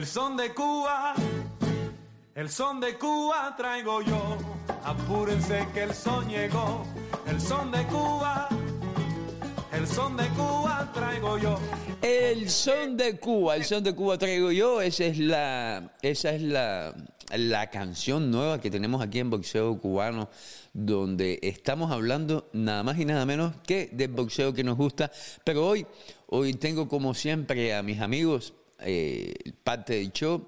El son de Cuba, el son de Cuba traigo yo. Apúrense que el son llegó. El son de Cuba, el son de Cuba traigo yo. El son de Cuba, el son de Cuba traigo yo. Esa es la, esa es la, la canción nueva que tenemos aquí en Boxeo Cubano, donde estamos hablando nada más y nada menos que del boxeo que nos gusta. Pero hoy, hoy tengo como siempre a mis amigos eh, parte del show.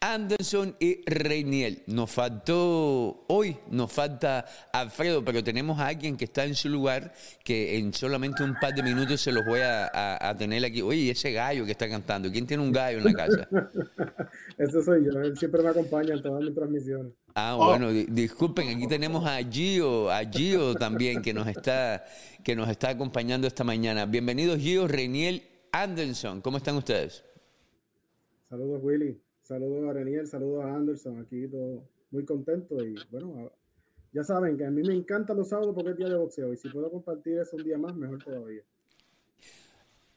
Anderson y Reiniel. Nos faltó hoy, nos falta Alfredo, pero tenemos a alguien que está en su lugar que en solamente un par de minutos se los voy a, tener aquí. Oye, ese gallo que está cantando, ¿quién tiene un gallo en la casa? Ese soy yo, él siempre me acompaña en todas mis transmisiones. Ah, bueno, disculpen, aquí tenemos a Gio, a Gio también que nos está, que nos está acompañando esta mañana. Bienvenidos Gio, Reiniel, Anderson, ¿cómo están ustedes? Saludos Willy. Saludos a Renier, saludos a Anderson, aquí todo muy contento y bueno, ya saben que a mí me encantan los sábados porque es día de boxeo y si puedo compartir eso un día más, mejor todavía.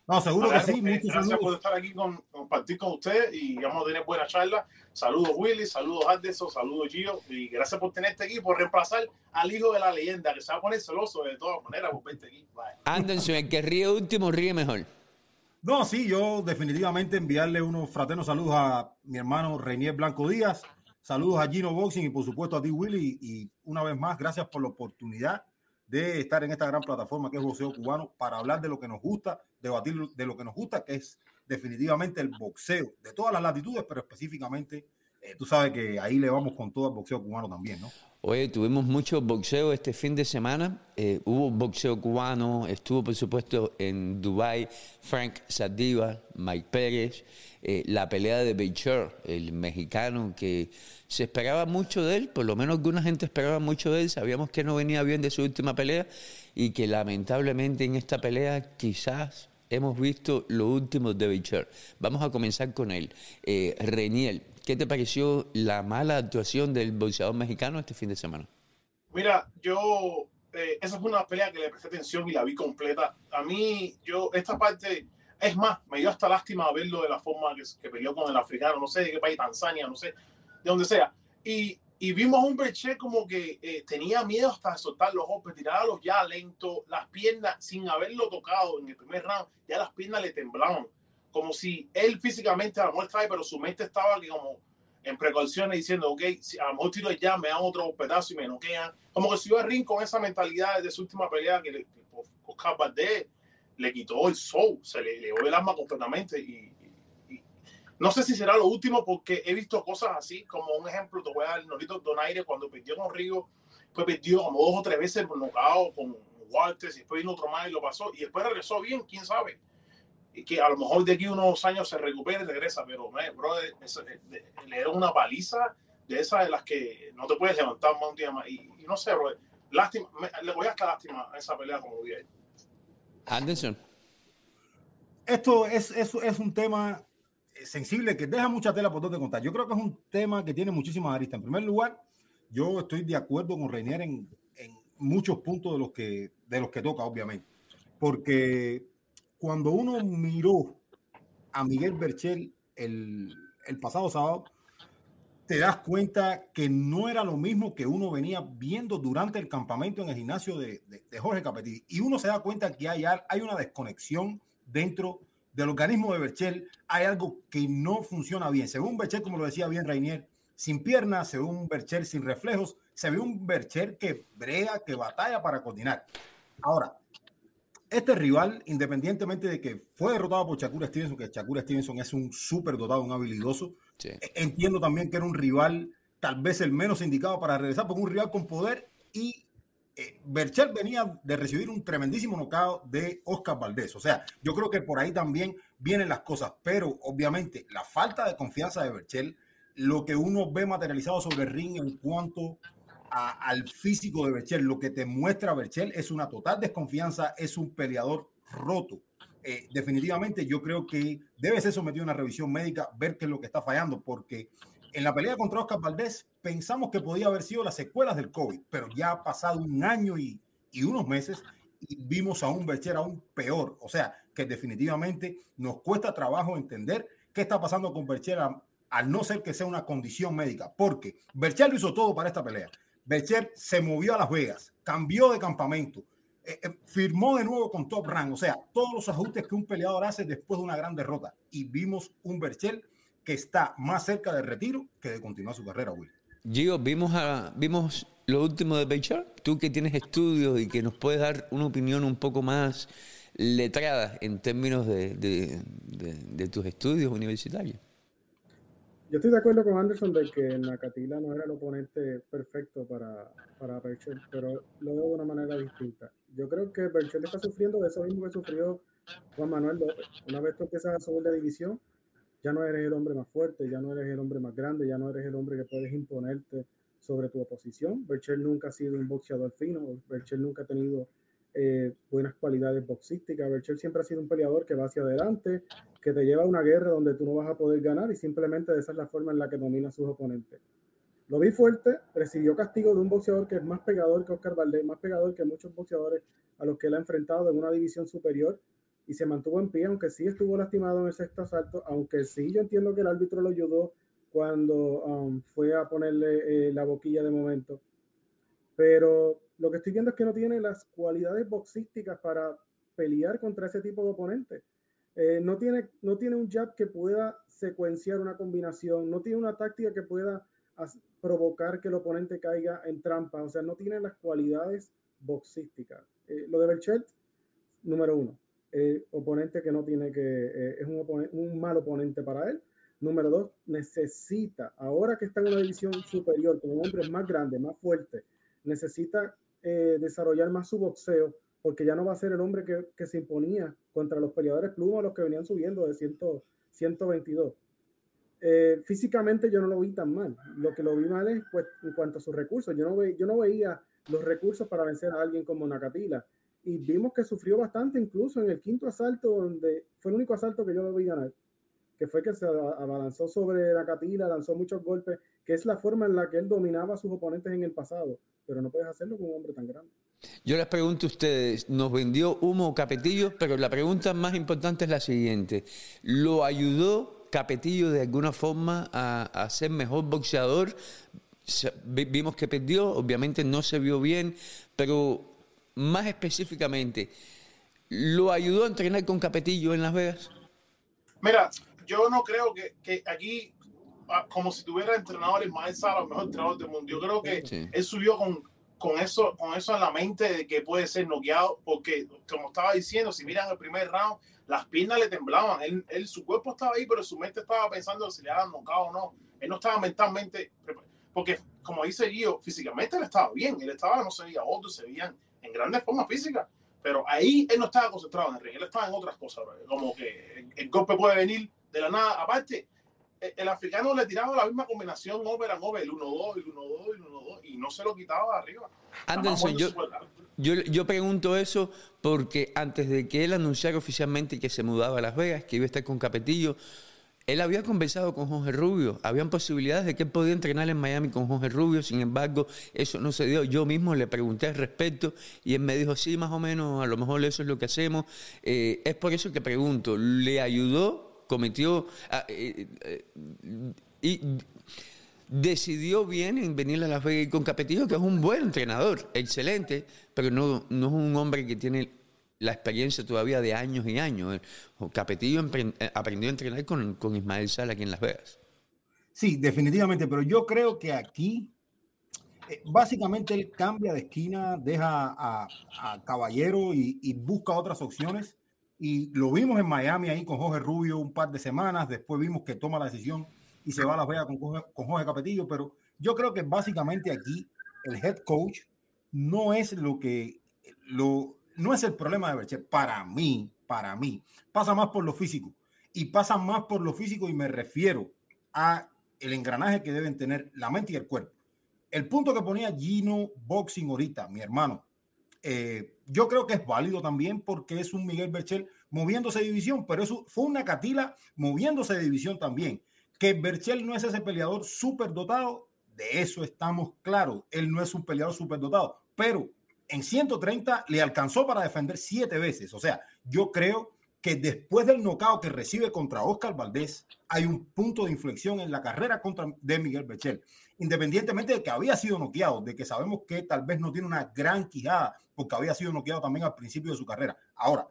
No, seguro que sí. Muchas gracias por estar aquí con compartir con usted y vamos a tener buena charla. Saludos Willy, saludos Anderson, saludos Gio y gracias por tenerte aquí, por reemplazar al hijo de la leyenda que se va a poner celoso de todas maneras por verte aquí. Anderson, el que ríe último ríe mejor. No, sí, yo definitivamente enviarle unos fraternos saludos a mi hermano Reinier Blanco Díaz, saludos a Gino Boxing y por supuesto a ti Willy y una vez más gracias por la oportunidad de estar en esta gran plataforma que es Boxeo Cubano para hablar de lo que nos gusta, debatir de lo que nos gusta, que es definitivamente el boxeo de todas las latitudes, pero específicamente eh, tú sabes que ahí le vamos con todo el boxeo cubano también, ¿no? Oye, tuvimos mucho boxeo este fin de semana. Eh, hubo boxeo cubano, estuvo por supuesto en Dubai Frank Sadiva, Mike Pérez, eh, la pelea de Beicher, el mexicano que se esperaba mucho de él, por lo menos alguna gente esperaba mucho de él, sabíamos que no venía bien de su última pelea y que lamentablemente en esta pelea quizás hemos visto lo último de Beicher. Vamos a comenzar con él. Eh, Reniel, ¿Qué te pareció la mala actuación del boxeador mexicano este fin de semana? Mira, yo, eh, esa fue una pelea que le presté atención y la vi completa. A mí, yo, esta parte, es más, me dio hasta lástima verlo de la forma que, que peleó con el africano, no sé de qué país, Tanzania, no sé, de donde sea. Y, y vimos a un Berche como que eh, tenía miedo hasta de soltar los golpes, tirarlos ya lento, las piernas, sin haberlo tocado en el primer round, ya las piernas le temblaban como si él físicamente a lo mejor trae, pero su mente estaba aquí como en precauciones diciendo, ok, si a lo mejor tiro ya, me dan otro pedazo y me noquean. Como que si a ring con esa mentalidad de su última pelea que, Oscar Valdez le quitó el show, se le llevó el alma completamente y, no sé si será lo último porque he visto cosas así, como un ejemplo, te voy a dar Norito Donaire cuando perdió con Río, pues perdió como dos o tres veces por nocao con Walters y después vino otro más y lo pasó y después regresó bien, quién sabe y que a lo mejor de aquí unos años se recupere y regresa, pero bro, le era una paliza de esas de las que no te puedes levantar más un día más. Y, no sé, bro, lástima, le voy a estar lástima a esa pelea como vi ahí. Anderson. Esto es, es, es, un tema sensible que deja mucha tela por donde contar. Yo creo que es un tema que tiene muchísimas aristas. En primer lugar, yo estoy de acuerdo con Reinier en, en muchos puntos de los que de los que toca, obviamente. Porque cuando uno miró a Miguel Berchel el, pasado sábado, te das cuenta que no era lo mismo que uno venía viendo durante el campamento en el gimnasio de, Jorge Capetillo. Y uno se da cuenta que hay, hay una desconexión dentro del organismo de Berchel. Hay algo que no funciona bien. Según Berchel, como lo decía bien Rainier, sin piernas, se ve un Berchel sin reflejos, se ve un Berchel que brega, que batalla para coordinar. Ahora, este rival, independientemente de que fue derrotado por Shakur Stevenson, que Shakur Stevenson es un súper dotado, un habilidoso, e, entiendo también que era un rival tal vez el menos indicado para regresar, porque un rival con poder y eh, Berchel venía de recibir un tremendísimo knockout de Oscar Valdés. O sea, yo creo que por ahí también vienen las cosas, pero obviamente la falta de confianza de Berchel, lo que uno ve materializado sobre el ring en cuanto al físico de Berchel. Lo que te muestra Berchel es una total desconfianza, es un peleador roto. Eh, definitivamente yo creo que debe ser sometido a una revisión médica, ver qué es lo que está fallando, porque en la pelea contra Oscar Valdés pensamos que podía haber sido las secuelas del COVID, pero ya ha pasado un año y, y unos meses y vimos a un Berchel aún peor. O sea, que definitivamente nos cuesta trabajo entender qué está pasando con Berchel al no ser que sea una condición médica, porque Berchel lo hizo todo para esta pelea. Berchel se movió a Las Vegas, cambió de campamento, eh, eh, firmó de nuevo con Top Rank, o sea, todos los ajustes que un peleador hace después de una gran derrota. Y vimos un Berchel que está más cerca del retiro que de continuar su carrera, Will. Gio, vimos, a, vimos lo último de Berchel. Tú que tienes estudios y que nos puedes dar una opinión un poco más letrada en términos de, de tus estudios universitarios. Yo estoy de acuerdo con Anderson de que Nakatila no era el oponente perfecto para, para Berchel, pero lo veo de una manera distinta. Yo creo que Berchel está sufriendo de eso mismo que sufrió Juan Manuel López. Una vez tú empiezas a subir de división, ya no eres el hombre más fuerte, ya no eres el hombre más grande, ya no eres el hombre que puedes imponerte sobre tu oposición. Berchel nunca ha sido un boxeador fino, Berchel nunca ha tenido eh, buenas cualidades boxísticas. Berchel siempre ha sido un peleador que va hacia adelante, que te lleva a una guerra donde tú no vas a poder ganar y simplemente esa es la forma en la que domina a sus oponentes. Lo vi fuerte, recibió castigo de un boxeador que es más pegador que Oscar Valdés, más pegador que muchos boxeadores a los que él ha enfrentado en una división superior y se mantuvo en pie, aunque sí estuvo lastimado en el sexto asalto, aunque sí yo entiendo que el árbitro lo ayudó cuando um, fue a ponerle eh, la boquilla de momento. Pero lo que estoy viendo es que no tiene las cualidades boxísticas para pelear contra ese tipo de oponente. Eh, no, tiene, no tiene un jab que pueda secuenciar una combinación, no tiene una táctica que pueda provocar que el oponente caiga en trampa, o sea, no tiene las cualidades boxísticas. Eh, lo de Berchelt, número uno, eh, oponente que no tiene que, es un, mal oponente para él. Número dos, necesita, ahora que está en una división superior, con un hombre más grande, más fuerte, necesita eh, desarrollar más su boxeo, porque ya no va a ser el hombre que, se imponía contra los peleadores pluma, los que venían subiendo de 100, 122. Eh, físicamente yo no lo vi tan mal. Lo que lo vi mal es pues, en cuanto a sus recursos. Yo no, yo no veía los recursos para vencer a alguien como Nakatila. Y vimos que sufrió bastante, incluso en el quinto asalto, donde fue el único asalto que yo lo vi ganar, que fue que se abalanzó sobre Nakatila, lanzó muchos golpes, que es la forma en la que él dominaba a sus oponentes en el pasado pero no puedes hacerlo con un hombre tan grande. Yo les pregunto a ustedes, nos vendió humo Capetillo, pero la pregunta más importante es la siguiente. ¿Lo ayudó Capetillo de alguna forma a, ser mejor boxeador? Vimos que perdió, obviamente no se vio bien, pero más específicamente, ¿lo ayudó a entrenar con Capetillo en Las Vegas? Mira, yo no creo que, que aquí como si tuviera entrenadores más a los mejores entrenadores del mundo. Yo creo que él subió con, con, eso, con eso en la mente de que puede ser noqueado, porque como estaba diciendo, si miran el primer round, las piernas le temblaban. Él, su cuerpo estaba ahí, pero su mente estaba pensando si le habían noqueado o no. Él no estaba mentalmente, porque como dice Gio, físicamente él estaba bien. Él estaba, no se veía otro, se veían en grandes formas físicas. Pero ahí él no estaba concentrado en el ring, él estaba en otras cosas, como que el golpe puede venir de la nada. Aparte, el africano le tiraba la misma combinación over and over, el 1-2, el 1-2, el 1-2, y no se lo quitaba de arriba. Anderson, yo, yo, yo, pregunto eso porque antes de que él anunciara oficialmente que se mudaba a Las Vegas, que iba a estar con Capetillo, él había conversado con Jorge Rubio. Habían posibilidades de que él podía entrenar en Miami con Jorge Rubio, sin embargo, eso no se dio. Yo mismo le pregunté al respecto y él me dijo, sí, más o menos, a lo mejor eso es lo que hacemos. Eh, es por eso que pregunto, ¿le ayudó cometió ah, eh, eh, y decidió bien en venir a la Vegas con Capetillo, que es un buen entrenador, excelente, pero no, no es un hombre que tiene la experiencia todavía de años y años. Capetillo eh, aprendió a entrenar con, con Ismael Sala aquí en Las Vegas. Sí, definitivamente, pero yo creo que aquí básicamente él cambia de esquina, deja a, Caballero y, y, busca otras opciones y lo vimos en Miami ahí con Jorge Rubio un par de semanas, después vimos que toma la decisión y se va a Las Vegas con Jorge, con Jorge Capetillo, pero yo creo que básicamente aquí el head coach no es lo que lo no es el problema de Berche para mí, para mí, pasa más por lo físico y pasa más por lo físico y me refiero a el engranaje que deben tener la mente y el cuerpo. El punto que ponía Gino Boxing ahorita, mi hermano, eh, yo creo que es válido también porque es un Miguel Berchel moviéndose de división, pero eso fue una Catila moviéndose de división también. Que Berchel no es ese peleador súper dotado, de eso estamos claros. Él no es un peleador súper dotado, pero en 130 le alcanzó para defender siete veces. O sea, yo creo que después del knockout que recibe contra Oscar Valdés, hay un punto de inflexión en la carrera contra de Miguel Bechel. Independientemente de que había sido noqueado, de que sabemos que tal vez no tiene una gran quijada, porque había sido noqueado también al principio de su carrera. Ahora,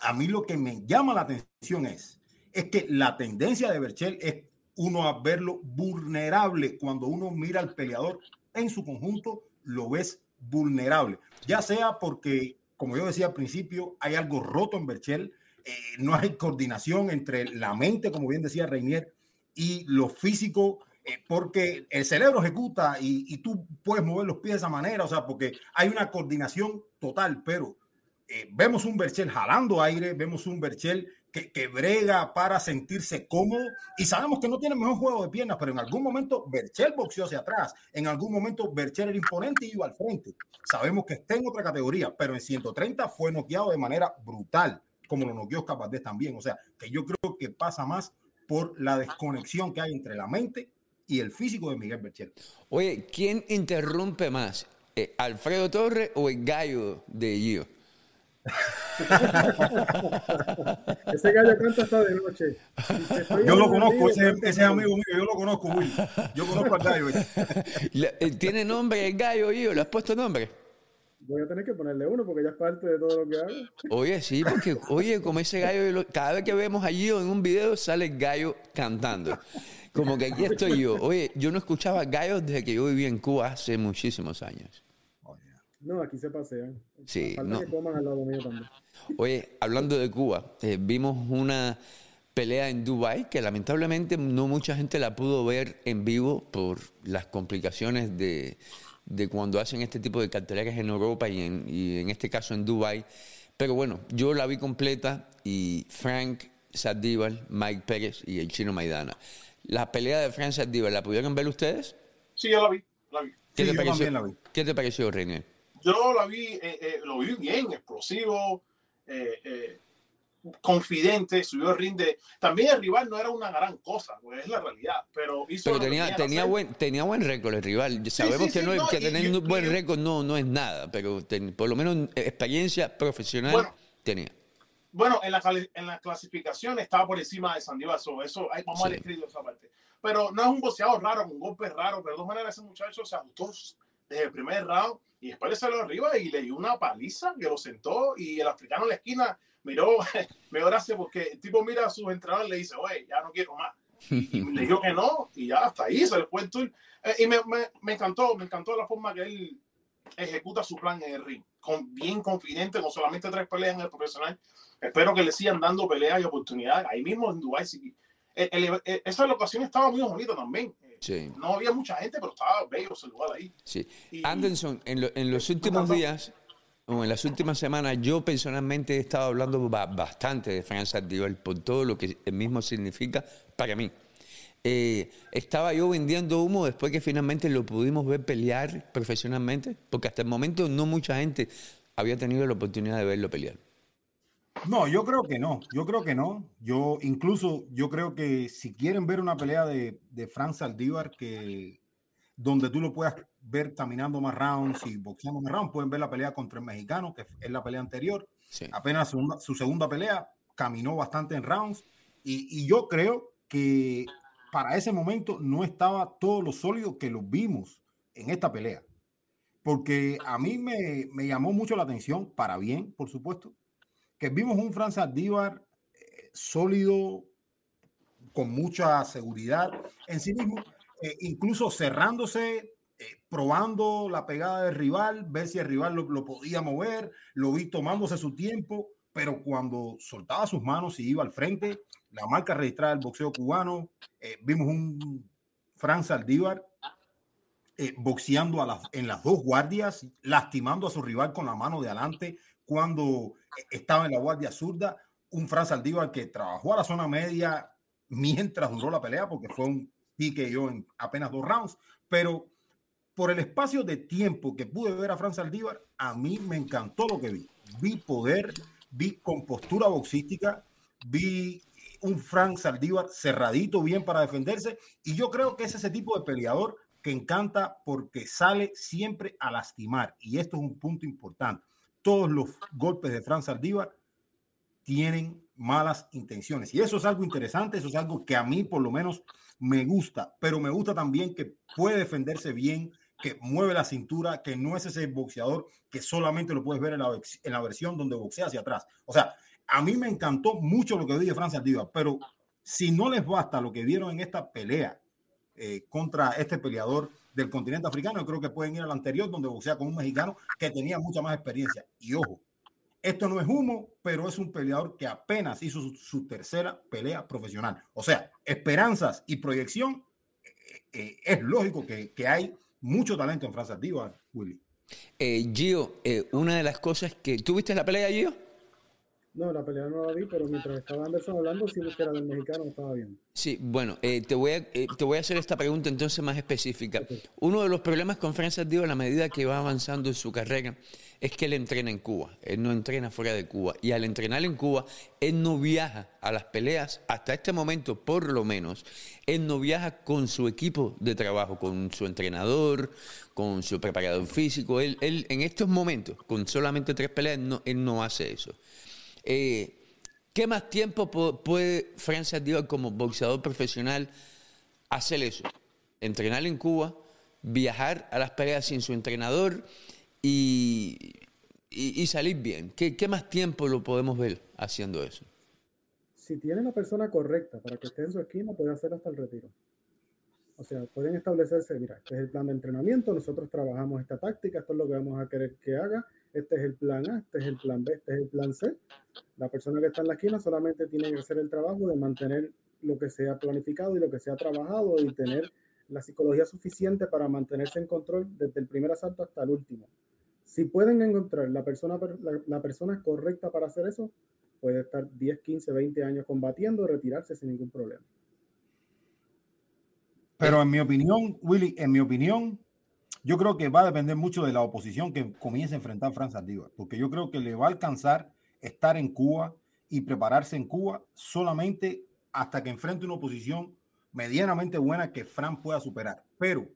a mí lo que me llama la atención es, es que la tendencia de Berchel es uno a verlo vulnerable cuando uno mira al peleador en su conjunto, lo ves vulnerable, ya sea porque como yo decía al principio, hay algo roto en Berchel, eh, no hay coordinación entre la mente, como bien decía Reinier, y lo físico, eh, porque el cerebro ejecuta y, tú puedes mover los pies de esa manera, o sea, porque hay una coordinación total, pero eh, vemos un Berchel jalando aire, vemos un Berchel que, brega para sentirse cómodo y sabemos que no tiene mejor juego de piernas, pero en algún momento Berchel boxeó hacia atrás, en algún momento Berchel era imponente y iba al frente. Sabemos que está en otra categoría, pero en 130 fue noqueado de manera brutal, como lo noqueó Capaz también. O sea, que yo creo que pasa más por la desconexión que hay entre la mente y el físico de Miguel Berchel. Oye, ¿quién interrumpe más? Eh, ¿Alfredo Torres o el gallo de Gio? ese gallo canta hasta de noche. yo lo conozco, ese, es amigo mío, yo lo conozco, Will. Yo conozco al gallo. Eh, ¿Tiene nombre el gallo, yo? ¿Le has puesto nombre? Voy a tener que ponerle uno porque ya es parte de todo lo que hago. Oye, sí, porque, oye, como ese gallo, cada vez que vemos allí en un video sale el gallo cantando. Como que aquí estoy yo. Oye, yo no escuchaba gallos desde que yo vivía en Cuba hace muchísimos años. No, aquí se pasean. Sí, no. que coman al lado mío también. Oye, hablando de Cuba, eh, vimos una pelea en Dubai que lamentablemente no mucha gente la pudo ver en vivo por las complicaciones de, de cuando hacen este tipo de carteleras en Europa y en, y en este caso en Dubai. Pero bueno, yo la vi completa y Frank Sardíbal, Mike Pérez y el chino Maidana. La pelea de Frank Sardíbal, ¿la pudieron ver ustedes? Sí, yo la vi. La vi. ¿Qué, te pareció, ¿Qué te pareció, René? yo la vi, eh, eh, lo vi bien, explosivo, eh, confidente, subió el rinde. También el rival no era una gran cosa, pues es la realidad, pero hizo tenía, tenía buen, tenía buen récord el rival. Sabemos que, no, que tener un buen récord no, no es nada, pero por lo menos experiencia profesional tenía. Bueno, en la, en la clasificación estaba por encima de Sandy eso, eso vamos a escrito esa parte. Pero no es un boxeador raro, un golpe raro, pero de todas maneras ese muchacho se ajustó desde el primer round y después le salió arriba y le dio una paliza que lo sentó y el africano en la esquina miró, me gracias porque el tipo mira a sus entrenadores y le dice, oye, ya no quiero más. Y le dijo que no y ya hasta ahí se le fue el tour. Eh, y me, me, me, encantó, me encantó la forma que él ejecuta su plan en el ring. Con, bien confidente, no solamente tres peleas en el profesional. Espero que le sigan dando peleas y oportunidades. Ahí mismo en Dubái, esa locación estaba muy bonita también. No había mucha gente, pero estaba bello ese lugar ahí. Sí. Anderson, en, los últimos días o en las últimas semanas, yo personalmente he estado hablando bastante de Franz Sardíbal por todo lo que mismo significa para mí. Eh, estaba yo vendiendo humo después que finalmente lo pudimos ver pelear profesionalmente, porque hasta el momento no mucha gente había tenido la oportunidad de verlo pelear. No, yo creo que no, yo creo que no. Yo incluso, yo creo que si quieren ver una pelea de, de Franz Saldívar que donde tú lo puedas ver caminando más rounds y boxeando más rounds, pueden ver la pelea contra el mexicano, que es la pelea anterior. Apenas su segunda pelea, caminó bastante en rounds. Y, y, yo creo que para ese momento no estaba todo lo sólido que lo vimos en esta pelea. Porque a mí me, me llamó mucho la atención, para bien, por supuesto, que vimos un Franz Aldívar eh, sólido, con mucha seguridad en sí mismo, eh, incluso cerrándose, eh, probando la pegada del rival, ver si el rival lo, podía mover, lo vi tomándose su tiempo, pero cuando soltaba sus manos y iba al frente, la marca registrada del boxeo cubano, vimos un Franz Aldívar boxeando a en las dos guardias, lastimando a su rival con la mano de adelante, cuando estaba en la guardia zurda, un Fran Saldívar que trabajó a la zona media mientras duró la pelea, porque fue un pique yo en apenas dos rounds, pero por el espacio de tiempo que pude ver a Fran Saldívar, a mí me encantó lo que vi. Vi poder, vi compostura boxística, vi un Frank Saldívar cerradito bien para defenderse y yo creo que es ese tipo de peleador que encanta porque sale siempre a lastimar y esto es un punto importante todos los golpes de Franz Saldívar tienen malas intenciones. Y eso es algo interesante, eso es algo que a mí por lo menos me gusta, pero me gusta también que puede defenderse bien, que mueve la cintura, que no es ese boxeador que solamente lo puedes ver en la, en la versión donde boxea hacia atrás. O sea, a mí me encantó mucho lo que vi de Francia Diva, pero si no les basta lo que vieron en esta pelea eh, contra este peleador del continente africano, yo creo que pueden ir al anterior donde boxea con un mexicano que tenía mucha más experiencia. Y ojo, esto no es humo, pero es un peleador que apenas hizo su, tercera pelea profesional. O sea, esperanzas y proyección, eh, eh, es lógico que, hay mucho talento en Francia Diva, Willy. Eh, Gio, una de las cosas que... ¿Tuviste la pelea, Gio? No, la pelea no la vi, pero mientras estaba Anderson hablando, sí que era del mexicano, estaba bien. Sí, bueno, eh, te, voy a, eh, te voy a hacer esta pregunta entonces más específica. Uno de los problemas con Francis Dio a la medida que va avanzando en su carrera es que él entrena en Cuba, él no entrena fuera de Cuba. Y al entrenar en Cuba, él no viaja a las peleas, hasta este momento por lo menos, él no viaja con su equipo de trabajo, con su entrenador, con su preparador físico. Él, él en estos momentos, con solamente tres peleas, no, él no hace eso. Eh, ¿Qué más tiempo puede Francis Díaz como boxeador profesional hacer eso? Entrenar en Cuba, viajar a las peleas sin su entrenador y, salir bien. ¿Qué, ¿Qué, más tiempo lo podemos ver haciendo eso? Si tiene la persona correcta para que esté en su esquina, puede hacer hasta el retiro. O sea, pueden establecerse, mira, este es el plan de entrenamiento, nosotros trabajamos esta táctica, esto es lo que vamos a querer que haga, este es el plan A, este es el plan B, este es el plan C. La persona que está en la esquina solamente tiene que hacer el trabajo de mantener lo que se ha planificado y lo que se ha trabajado y tener la psicología suficiente para mantenerse en control desde el primer asalto hasta el último. Si pueden encontrar la persona, la, persona correcta para hacer eso, puede estar 10, 15, 20 años combatiendo, retirarse sin ningún problema. Pero en mi opinión, Willy, en mi opinión, yo creo que va a depender mucho de la oposición que comience a enfrentar Francia Díaz, porque yo creo que le va a alcanzar estar en Cuba y prepararse en Cuba solamente hasta que enfrente una oposición medianamente buena que Fran pueda superar. Pero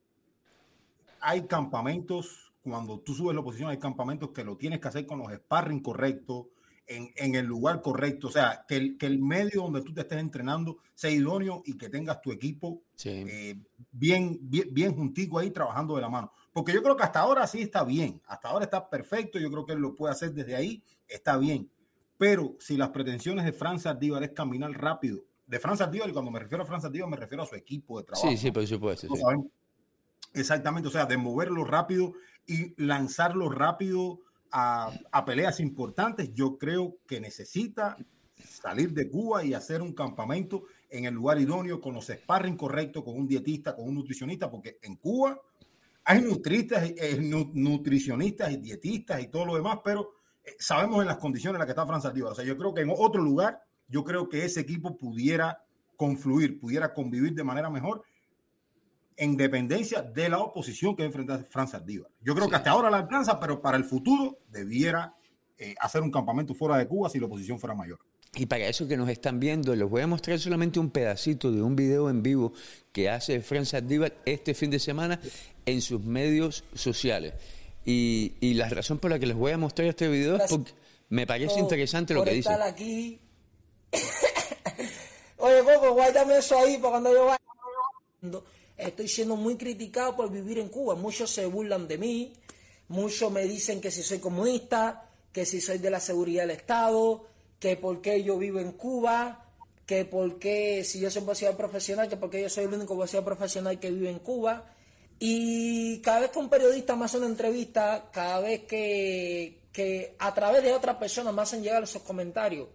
hay campamentos, cuando tú subes la oposición, hay campamentos que lo tienes que hacer con los sparring correctos, en, el lugar correcto. O sea, que el, que el medio donde tú te estés entrenando sea idóneo y que tengas tu equipo eh, bien, bien, bien juntico ahí trabajando de la mano. Porque yo creo que hasta ahora sí está bien. Hasta ahora está perfecto. Yo creo que él lo puede hacer desde ahí. Está bien. Pero si las pretensiones de Franz Ardívar es caminar rápido, de Franz Ardívar, y cuando me refiero a Franz Ardívar me refiero a su equipo de trabajo. Sí, sí, por supuesto. Exactamente, o sea, de moverlo rápido y lanzarlo rápido a, peleas importantes, yo creo que necesita salir de Cuba y hacer un campamento en el lugar idóneo, con los sparring correctos, con un dietista, con un nutricionista, porque en Cuba hay nutristas, eh, nutricionistas y dietistas y todo lo demás, pero eh, sabemos en las condiciones en las que está Francia Díaz. O sea, yo creo que en otro lugar, yo creo que ese equipo pudiera confluir, pudiera convivir de manera mejor en dependencia de la oposición que enfrenta Francia Díaz. Yo creo que hasta ahora la alcanza, pero para el futuro debiera eh, hacer un campamento fuera de Cuba si la oposición fuera mayor. Y para eso que nos están viendo, les voy a mostrar solamente un pedacito de un video en vivo que hace Francia Díaz este fin de semana en sus medios sociales. Y, la razón por la que les voy a mostrar este video es porque me parece interesante lo que dice. aquí. Oye, Coco, guárdame eso ahí para cuando yo vaya. Estoy siendo muy criticado por vivir en Cuba. Muchos se burlan de mí, muchos me dicen que si soy comunista, que si soy de la seguridad del Estado, que por qué yo vivo en Cuba, que por qué si yo soy boxeador profesional, que porque yo soy el único boxeador profesional que vive en Cuba. Y cada vez que un periodista me hace una entrevista, cada vez que, que a través de otras personas me hacen llegar esos comentarios,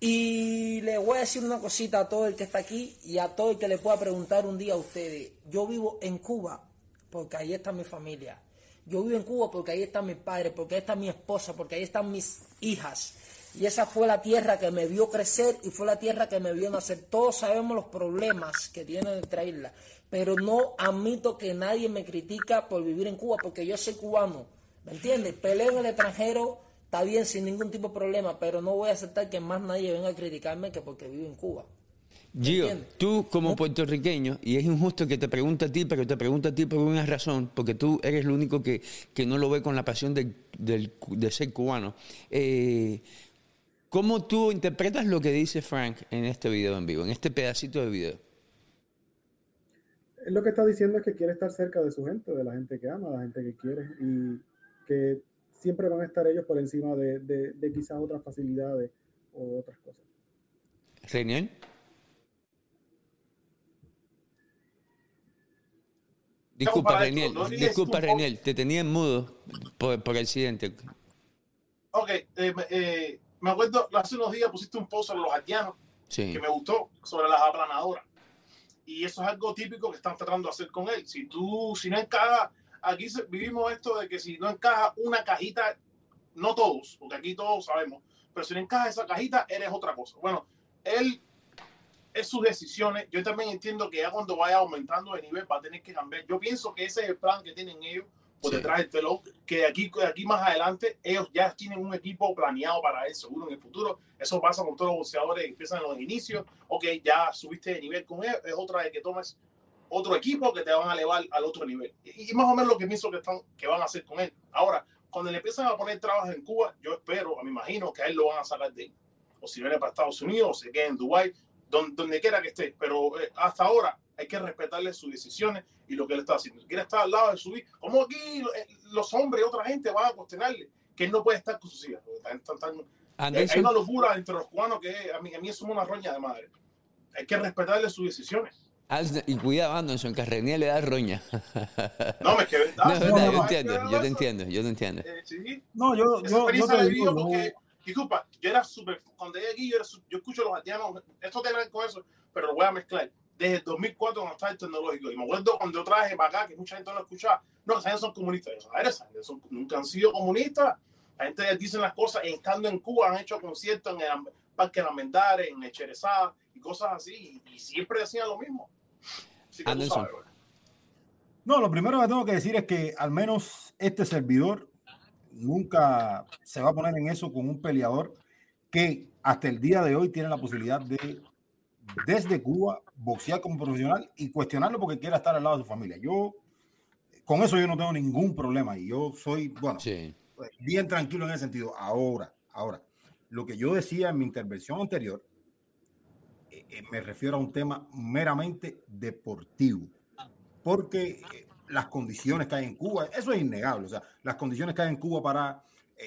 y le voy a decir una cosita a todo el que está aquí y a todo el que le pueda preguntar un día a ustedes. Yo vivo en Cuba porque ahí está mi familia. Yo vivo en Cuba porque ahí está mi padre, porque ahí está mi esposa, porque ahí están mis hijas. Y esa fue la tierra que me vio crecer y fue la tierra que me vio nacer. Todos sabemos los problemas que tiene nuestra isla, pero no admito que nadie me critica por vivir en Cuba porque yo soy cubano. ¿Me entiendes? Peleo en el extranjero está bien sin ningún tipo de problema, pero no voy a aceptar que más nadie venga a criticarme que porque vivo en Cuba. Gio, tú como puertorriqueño, y es injusto que te pregunte a ti, pero te pregunto a ti por una razón, porque tú eres el único que, no lo ve con la pasión de, ser cubano. Eh, ¿Cómo tú interpretas lo que dice Frank en este video en vivo, en este pedacito de video? Lo que está diciendo es que quiere estar cerca de su gente, de la gente que ama, de la gente que quiere, y que siempre van a estar ellos por encima de, de, quizás otras facilidades o otras cosas. Genial. Disculpa, Reniel, disculpa, Reniel, te tenía en mudo por, por accidente. Ok, eh, eh, me acuerdo, hace unos días pusiste un post sobre los haitianos que me gustó, sobre las aplanadoras. Y eso es algo típico que están tratando de hacer con él. Si tú, si no encaja, aquí vivimos esto de que si no encaja una cajita, no todos, porque aquí todos sabemos, pero si no encaja esa cajita, eres otra cosa. Bueno, él es sus decisiones. Yo también entiendo que ya cuando vaya aumentando de nivel va a tener que cambiar. Yo pienso que ese es el plan que tienen ellos por detrás del telón, que aquí, aquí más adelante ellos ya tienen un equipo planeado para él, seguro en el futuro. Eso pasa con todos los boxeadores que empiezan en los inicios. Ok, ya subiste de nivel con él, es otra de que tomes otro equipo que te van a elevar al otro nivel. Y, más o menos lo que pienso que, están, que van a hacer con él. Ahora, cuando le empiezan a poner trabas en Cuba, yo espero, me imagino que a él lo van a sacar de ahí. O si viene para Estados Unidos, o se queda en Dubái, donde, donde quiera que esté. Pero eh, hasta ahora hay que respetarle sus decisiones y lo que él está haciendo. Quiere estar al lado de su hijo. Como aquí eh, los hombres y otra gente van a cuestionarle que él no puede estar con sus hijas. Eh, hay una locura entre los cubanos que a mí, a mí es una roña de madre. Hay que respetarle sus decisiones. Y cuidado, Anderson, que a René le da roña. No, me quedé. No, no, no, yo entiendo, yo te entiendo, yo te entiendo. Eh, ¿sí? No, yo, yo, yo te digo, porque, disculpa, yo era súper, cuando llegué aquí, yo, era, yo escucho los haitianos, esto tiene que ver con eso, pero lo voy a mezclar desde el 2004 cuando estaba el tecnológico. Y me acuerdo cuando yo traje para acá, que mucha gente no lo escuchaba, no, esa gente son comunistas. Esa gente son, nunca han sido comunistas. La gente dice las cosas, estando en Cuba, han hecho conciertos en el Parque Almendares, en Echerezá y cosas así, y, siempre decían lo mismo. No, lo primero que tengo que decir es que al menos este servidor nunca se va a poner en eso con un peleador que hasta el día de hoy tiene la posibilidad de desde Cuba, boxear como profesional y cuestionarlo porque quiera estar al lado de su familia. Yo, con eso yo no tengo ningún problema y yo soy, bueno, bien tranquilo en ese sentido. Ahora, ahora, lo que yo decía en mi intervención anterior, me refiero a un tema meramente deportivo, porque eh, las condiciones que hay en Cuba, eso es innegable, o sea, las condiciones que hay en Cuba para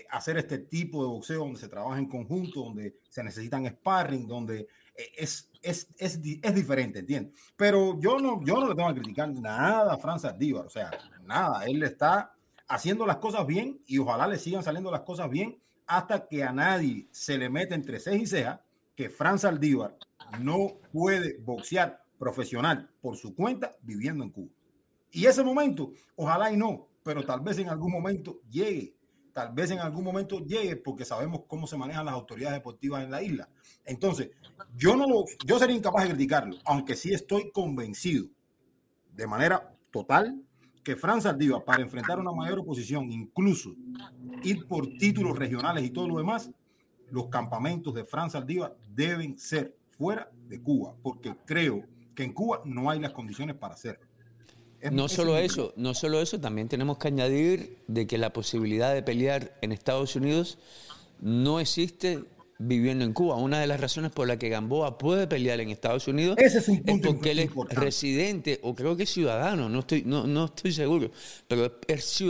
hacer este tipo de boxeo donde se trabaja en conjunto, donde se necesitan sparring, donde es es, es, es, diferente, ¿entiendes? Pero yo no, yo no le tengo que criticar nada a Franz Aldívar, o sea, nada, él está haciendo las cosas bien y ojalá le sigan saliendo las cosas bien hasta que a nadie se le mete entre ceja y ceja que Franz Aldívar no puede boxear profesional por su cuenta viviendo en Cuba. Y ese momento, ojalá y no, pero tal vez en algún momento llegue tal vez en algún momento llegue porque sabemos cómo se manejan las autoridades deportivas en la isla. Entonces, yo no yo sería incapaz de criticarlo, aunque sí estoy convencido de manera total que Fran Saldívar para enfrentar una mayor oposición, incluso ir por títulos regionales y todo lo demás, los campamentos de Fran Saldívar deben ser fuera de Cuba, porque creo que en Cuba no hay las condiciones para hacerlo. No solo eso, no solo eso, también tenemos que añadir de que la posibilidad de pelear en Estados Unidos no existe viviendo en Cuba. Una de las razones por la que Gamboa puede pelear en Estados Unidos es, porque él es residente o creo que es ciudadano, no estoy, no, no estoy seguro, pero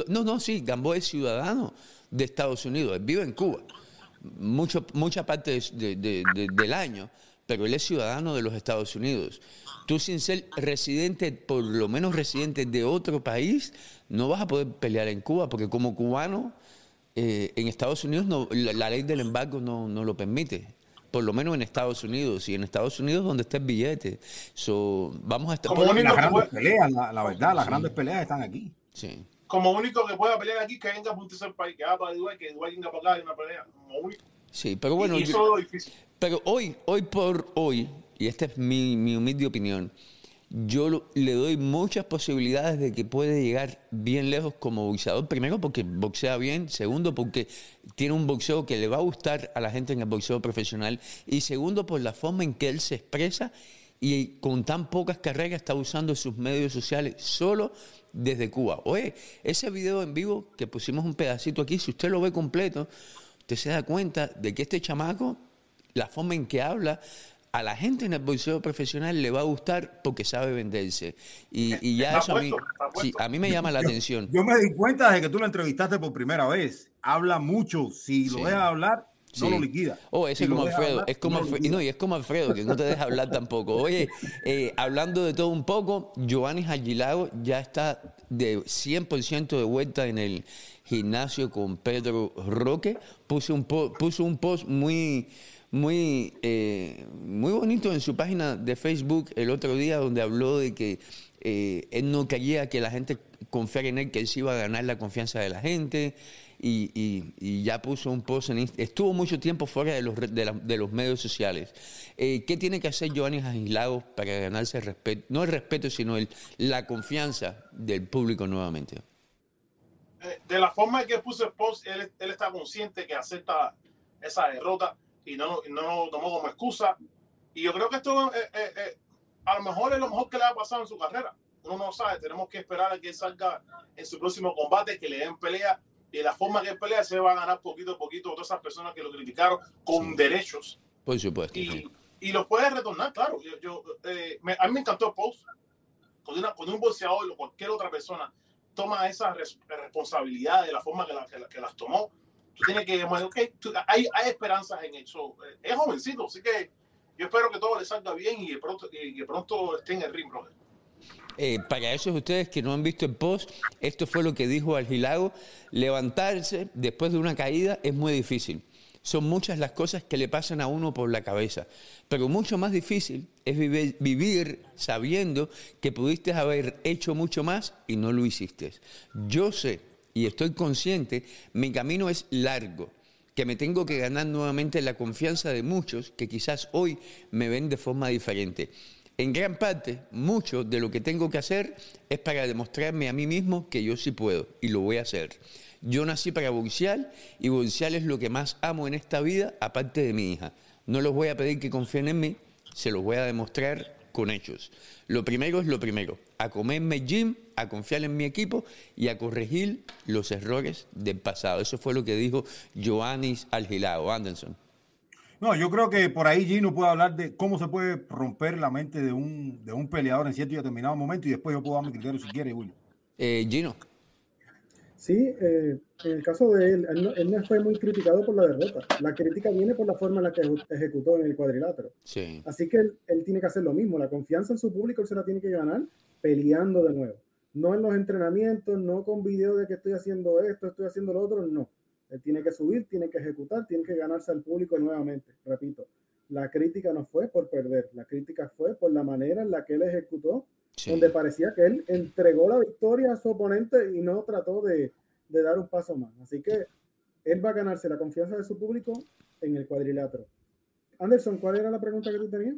no, no, sí, Gamboa es ciudadano de Estados Unidos, él vive en Cuba mucho, mucha parte del año, pero él es ciudadano de los Estados Unidos tú sin ser residente, por lo menos residente de otro país, no vas a poder pelear en Cuba, porque como cubano, eh, en Estados Unidos no, la, ley del embargo no, no, lo permite. Por lo menos en Estados Unidos, y en Estados Unidos donde está el billete. So, vamos a estar. Como las grandes peleas, la, verdad, las grandes peleas están aquí. Sí. Como único que pueda pelear aquí, que venga a punto el país, que va para Dubái, que Dubái venga para acá y una pelea. Como único. Sí, pero bueno. Y. Pero hoy, hoy por hoy, y esta es mi, humilde opinión, yo le doy muchas posibilidades de que puede llegar bien lejos como boxeador. Primero porque boxea bien, segundo porque tiene un boxeo que le va a gustar a la gente en el boxeo profesional y segundo por la forma en que él se expresa y con tan pocas carreras está usando sus medios sociales solo desde Cuba. Oye, ese video en vivo que pusimos un pedacito aquí, si usted lo ve completo, usted se da cuenta de que este chamaco la forma en que habla, a la gente en el boxeo profesional le va a gustar porque sabe venderse. Y, ya eso a mí, a mí me llama la atención. Yo me di cuenta de que tú lo entrevistaste por primera vez. Habla mucho. Si lo dejas hablar, no lo liquida. Oh, ese es como Alfredo. es como Alfredo, no, y es como Alfredo, que no te deja hablar tampoco. Oye, eh, hablando de todo un poco, Giovanni Aguilago ya está de 100% de vuelta en el gimnasio con Pedro Roque. Puso un, puso un post muy muy, eh, muy bonito en su página de Facebook el otro día donde habló de que eh, él no quería que la gente confiara en él, que él se iba a ganar la confianza de la gente y, ya puso un post en Estuvo mucho tiempo fuera de los, de, los medios sociales. Eh, ¿Qué tiene que hacer Giovanni Agislao para ganarse el respeto? No el respeto, sino el, la confianza del público nuevamente. De la forma en que puso el post, él, él está consciente que acepta esa derrota y no, no lo tomó como excusa. Y yo creo que esto eh, eh, eh, a lo mejor es lo mejor que le ha pasado en su carrera. Uno no sabe, tenemos que esperar a que salga en su próximo combate, que le den pelea. Y de la forma que pelea se va a ganar poquito a poquito todas esas personas que lo criticaron con derechos. Por supuesto. Y, y los puede retornar, claro. Yo, a mí me encantó post. Cuando, una, cuando un boxeador o cualquier otra persona toma esa responsabilidad de la forma que, la, que las tomó, tú tienes que, bueno, okay, hay, hay esperanzas en eso. Eh, es jovencito, así que yo espero que todo le salga bien y que pronto, que en el ring, brother. Eh, para esos ustedes que no han visto el post, esto fue lo que dijo Algilago. Levantarse después de una caída es muy difícil. Son muchas las cosas que le pasan a uno por la cabeza. Pero mucho más difícil es vivir, vivir sabiendo que pudiste haber hecho mucho más y no lo hiciste. Yo sé y estoy consciente, mi camino es largo, que me tengo que ganar nuevamente la confianza de muchos que quizás hoy me ven de forma diferente. En gran parte, mucho de lo que tengo que hacer es para demostrarme a mí mismo que yo sí puedo y lo voy a hacer. Yo nací para boxear y boxear es lo que más amo en esta vida, aparte de mi hija. No los voy a pedir que confíen en mí, se los voy a demostrar con hechos. Lo primero es lo primero, a comerme gym, a confiar en mi equipo y a corregir los errores del pasado. Eso fue lo que dijo Joannis Algilao, Anderson. No, yo creo que por ahí Gino puede hablar de cómo se puede romper la mente de un, de un peleador en cierto y determinado momento y después yo puedo dar mi criterio si quiere, Willy. Eh, Gino. Sí, eh, en el caso de él, él no, fue muy criticado por la derrota. La crítica viene por la forma en la que ejecutó en el cuadrilátero. Sí. Así que él, tiene que hacer lo mismo. La confianza en su público él se la tiene que ganar peleando de nuevo. No en los entrenamientos, no con video de que estoy haciendo esto, estoy haciendo lo otro, no. Él tiene que subir, tiene que ejecutar, tiene que ganarse al público nuevamente. Repito, la crítica no fue por perder, la crítica fue por la manera en la que él ejecutó donde parecía que él entregó la victoria a su oponente y no trató de, de, dar un paso más. Así que él va a ganarse la confianza de su público en el cuadrilátero. Anderson, ¿cuál era la pregunta que tú tenías?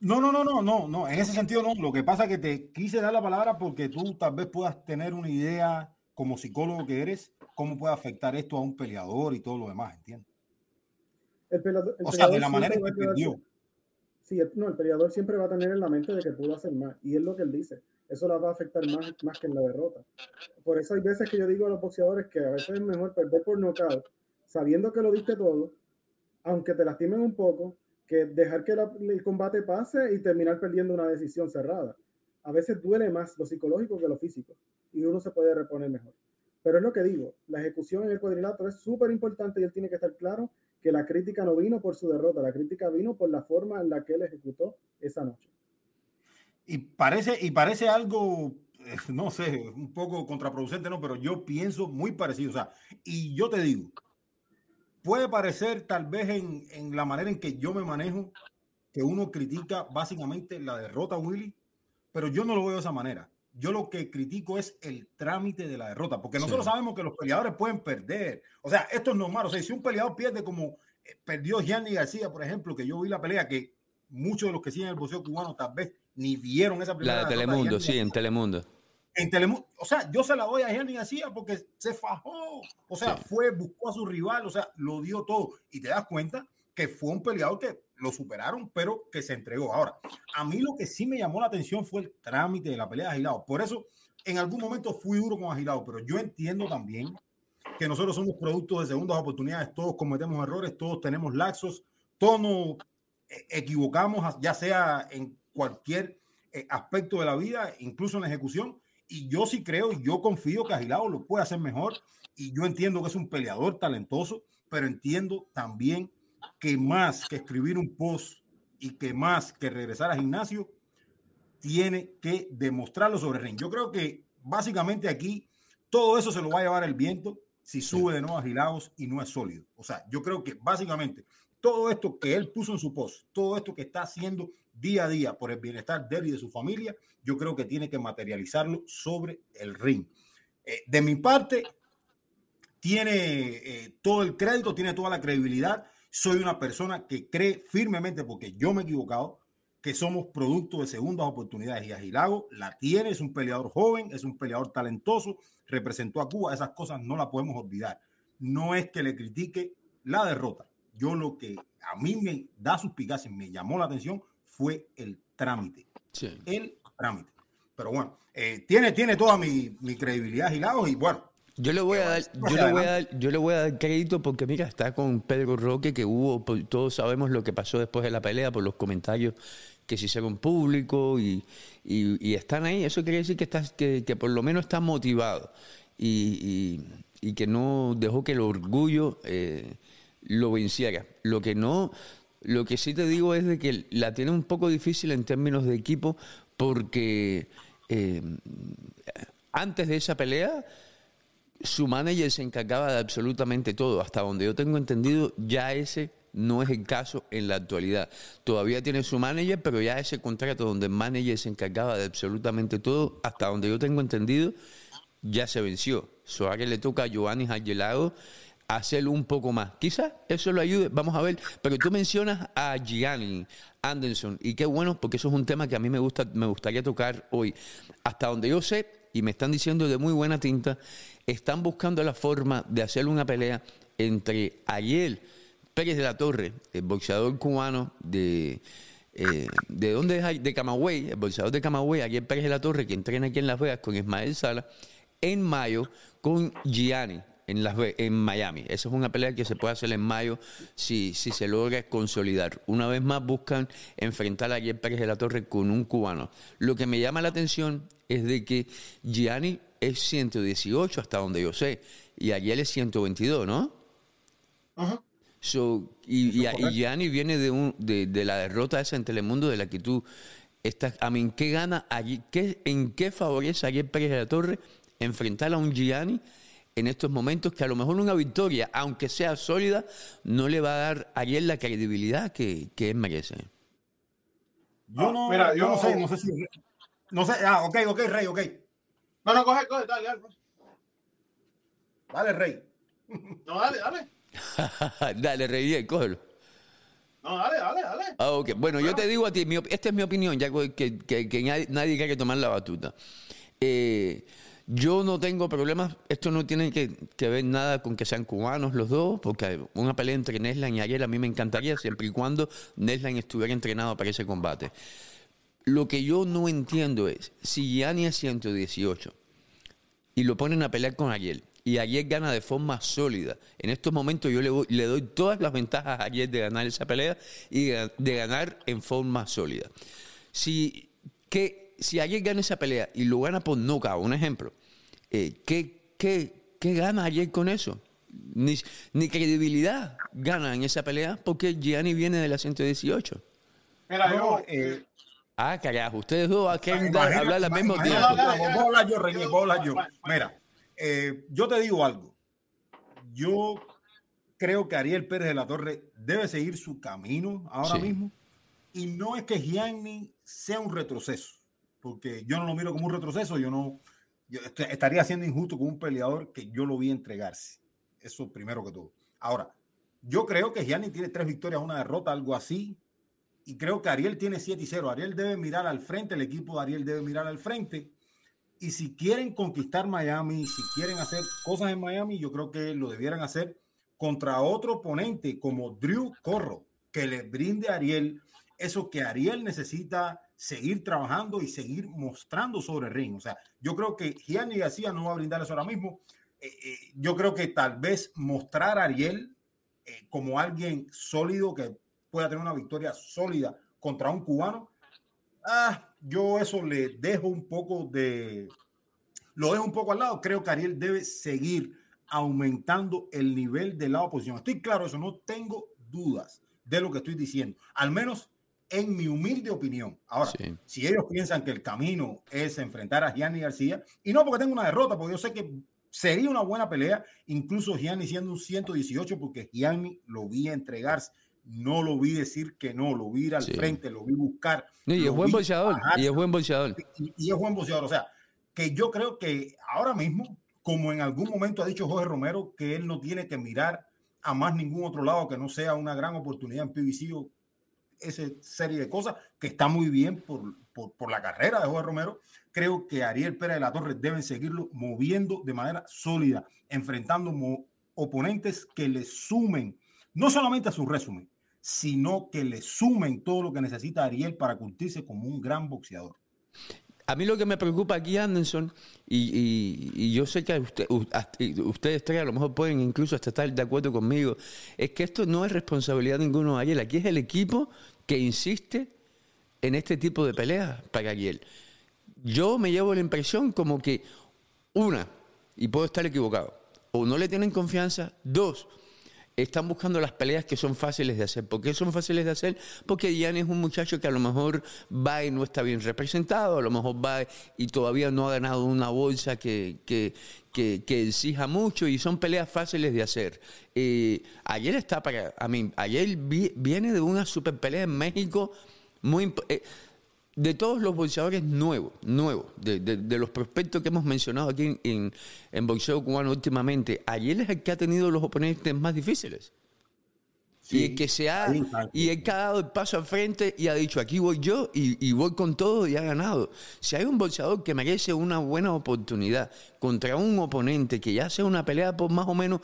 No, no, no, no, no, no, en ese sentido no. Lo que pasa es que te quise dar la palabra porque tú tal vez puedas tener una idea como psicólogo que eres, cómo puede afectar esto a un peleador y todo lo demás, ¿entiendes? El o sea, de la manera en que perdió. Sí, no, el peleador siempre va a tener en la mente de que pudo hacer más. Y es lo que él dice. Eso la va a afectar más, más que en la derrota. Por eso hay veces que yo digo a los boxeadores que a veces es mejor perder por nocaut, sabiendo que lo diste todo, aunque te lastimen un poco, que dejar que el combate pase y terminar perdiendo una decisión cerrada. A veces duele más lo psicológico que lo físico y uno se puede reponer mejor. Pero es lo que digo, la ejecución en el cuadrilátero es súper importante y él tiene que estar claro que la crítica no vino por su derrota, la crítica vino por la forma en la que él ejecutó esa noche. Y parece, y parece algo, eh, no sé, un poco contraproducente, ¿no? Pero yo pienso muy parecido. O sea, y yo te digo, puede parecer tal vez en, en la manera en que yo me manejo, que uno critica básicamente la derrota, Willy, pero yo no lo veo de esa manera. Yo lo que critico es el trámite de la derrota, porque nosotros sabemos que los peleadores pueden perder. O sea, esto es normal. O sea, si un peleador pierde como eh, perdió Gianni García, por ejemplo, que yo vi la pelea que muchos de los que siguen el boxeo cubano tal vez ni vieron esa pelea. La de Telemundo, sí, en Telemundo. En Telemundo, o sea, yo se la doy a Gianni García porque se fajó. O sea, fue, buscó a su rival, o sea, lo dio todo. Y te das cuenta que fue un peleador que lo superaron, pero que se entregó. Ahora, a mí lo que sí me llamó la atención fue el trámite de la pelea de Agilado. Por eso, en algún momento fui duro con Agilado, pero yo entiendo también que nosotros somos productos de segundas oportunidades, todos cometemos errores, todos tenemos laxos, todos nos eh, equivocamos, ya sea en cualquier eh, aspecto de la vida, incluso en la ejecución. Y yo sí creo, yo confío que Agilado lo puede hacer mejor. Y yo entiendo que es un peleador talentoso, pero entiendo también que más que escribir un post y que más que regresar al gimnasio, tiene que demostrarlo sobre el ring. Yo creo que básicamente aquí todo eso se lo va a llevar el viento si sube de nuevo a y no es sólido. O sea, yo creo que básicamente todo esto que él puso en su post, todo esto que está haciendo día a día por el bienestar de él y de su familia, yo creo que tiene que materializarlo sobre el ring. Eh, de mi parte, tiene eh, todo el crédito, tiene toda la credibilidad. Soy una persona que cree firmemente, porque yo me he equivocado, que somos producto de segundas oportunidades. Y Agilago la tiene, es un peleador joven, es un peleador talentoso, representó a Cuba, esas cosas no las podemos olvidar. No es que le critique la derrota. Yo lo que a mí me da suspicacia, me llamó la atención, fue el trámite. El trámite. Pero bueno, eh, tiene, tiene toda mi, mi credibilidad Agilago y bueno, yo le voy a dar, yo le voy a dar, yo le voy a dar crédito porque mira, está con Pedro Roque, que hubo, pues, todos sabemos lo que pasó después de la pelea por los comentarios que se hicieron públicos y, y, están ahí. Eso quiere decir que, está, que, que por lo menos está motivado y, y, que no dejó que el orgullo eh, lo venciera. Lo que no, lo que sí te digo es de que la tiene un poco difícil en términos de equipo porque eh, antes de esa pelea su manager se encargaba de absolutamente todo. Hasta donde yo tengo entendido, ya ese no es el caso en la actualidad. Todavía tiene su manager, pero ya ese contrato donde el manager se encargaba de absolutamente todo, hasta donde yo tengo entendido, ya se venció. Suárez le toca a Giovanni Argelado hacerlo un poco más. Quizás eso lo ayude, vamos a ver. Pero tú mencionas a Gianni Anderson, y qué bueno, porque eso es un tema que a mí me, gusta, me gustaría tocar hoy. Hasta donde yo sé, y me están diciendo de muy buena tinta, están buscando la forma de hacer una pelea entre Ayel Pérez de la Torre, el boxeador cubano de... Eh, ¿De dónde es? De Camagüey, el boxeador de Camagüey, Ayel Pérez de la Torre, que entrena aquí en Las Vegas con Ismael Sala, en mayo con Gianni en, Las en Miami. Esa es una pelea que se puede hacer en mayo si, si se logra consolidar. Una vez más buscan enfrentar a Ayel Pérez de la Torre con un cubano. Lo que me llama la atención es de que Gianni es 118 hasta donde yo sé, y Ariel es 122, ¿no? Ajá. y, y, viene de, un, de, la derrota esa en Telemundo de la que tú estás. A mí, ¿qué gana allí? ¿Qué, ¿En qué favorece a Ariel Pérez de la Torre enfrentar a un Gianni en estos momentos que a lo mejor una victoria, aunque sea sólida, no le va a dar a Ariel la credibilidad que, que él merece? Yo no, Mira, yo no sé, no sé si. No sé, ah, ok, ok, Rey, ok. No, no, coge, coge, dale, dale. Dale, Rey. No, dale, dale. dale, Rey, bien, cógelo. No, dale, dale, dale. Ah, ok. Bueno, yo te digo a ti, esta es mi opinión, ya que, que, que nadie, nadie quiere tomar la batuta. Eh, yo no tengo problemas, esto no tiene que, ver nada con que sean cubanos los dos, porque una pelea entre Neslan y Ariel a mí me encantaría, siempre y cuando Neslan estuviera entrenado para ese combate. Lo que yo no entiendo es, si Gianni es 118 y lo ponen a pelear con Ariel, y Ariel gana de forma sólida, en estos momentos yo le, doy todas las ventajas a Ariel de ganar esa pelea y de ganar en forma sólida. Si, que, si Ariel gana esa pelea y lo gana por knockout, un ejemplo, eh, ¿qué, qué, gana Ariel con eso? Ni, ni, credibilidad gana en esa pelea porque Gianni viene de la 118. Mira, yo, eh, Ah, carajo, ustedes dos quieren hablar al mismo tiempo. yo, yo. Mira, eh, yo te digo algo. Yo creo que Ariel Pérez de la Torre debe seguir su camino ahora mismo. Y no es que Gianni sea un retroceso, porque yo no lo miro como un retroceso, yo no estaría siendo injusto con un peleador que yo lo vi entregarse. Eso primero que todo. Ahora, yo creo que Gianni tiene tres victorias, una derrota, algo así y creo que Ariel tiene 7 y 0. Ariel debe mirar al frente, el equipo de Ariel debe mirar al frente. Y si quieren conquistar Miami, si quieren hacer cosas en Miami, yo creo que lo debieran hacer contra otro oponente como Drew Corro, que le brinde a Ariel eso que Ariel necesita seguir trabajando y seguir mostrando sobre el ring. O sea, yo creo que Gianni García no va a brindar eso ahora mismo. Eh, eh, yo creo que tal vez mostrar a Ariel eh, como alguien sólido que pueda tener una victoria sólida contra un cubano, ah, yo eso le dejo un poco de, lo dejo un poco al lado. Creo que Ariel debe seguir aumentando el nivel de la oposición. Estoy claro, eso no tengo dudas de lo que estoy diciendo, al menos en mi humilde opinión. Ahora, si ellos piensan que el camino es enfrentar a Gianni García, y no porque tenga una derrota, porque yo sé que sería una buena pelea, incluso Gianni siendo un 118, porque Gianni lo vi entregarse, no lo vi decir que no, lo vi ir al frente, lo vi buscar. y, es buen boxeador, y es buen boxeador. Y, es buen boxeador, o sea, que yo creo que ahora mismo, como en algún momento ha dicho Jorge Romero, que él no tiene que mirar a más ningún otro lado que no sea una gran oportunidad en PBC o esa serie de cosas, que está muy bien por, por, la carrera de Jorge Romero. Creo que Ariel Pérez de la Torre deben seguirlo moviendo de manera sólida, enfrentando oponentes que le sumen, no solamente a su resumen, sino que le sumen todo lo que necesita Ariel para curtirse como un gran boxeador. A mí lo que me preocupa aquí, Anderson, y, yo sé que usted, ustedes tres a lo mejor pueden incluso hasta estar de acuerdo conmigo, es que esto no es responsabilidad de ninguno de Ariel. Aquí es el equipo que insiste en este tipo de peleas para Ariel. Yo me llevo la impresión como que, una, y puedo estar equivocado, o no le tienen confianza, dos, están buscando las peleas que son fáciles de hacer. ¿Por qué son fáciles de hacer? Porque Gianni es un muchacho que a lo mejor va y no está bien representado, a lo mejor va y todavía no ha ganado una bolsa que, que, que, exija mucho y son peleas fáciles de hacer. Eh, ayer está para, a mí, ayer viene de una super pelea en México muy... Eh, de todos los boxeadores nuevos, nuevos, de, de, los prospectos que hemos mencionado aquí en, en, boxeo cubano últimamente, ayer es el que ha tenido los oponentes más difíciles. y el que se ha, y el que ha dado el paso al frente y ha dicho, aquí voy yo y, voy con todo y ha ganado. Si hay un boxeador que merece una buena oportunidad contra un oponente que ya sea una pelea por más o menos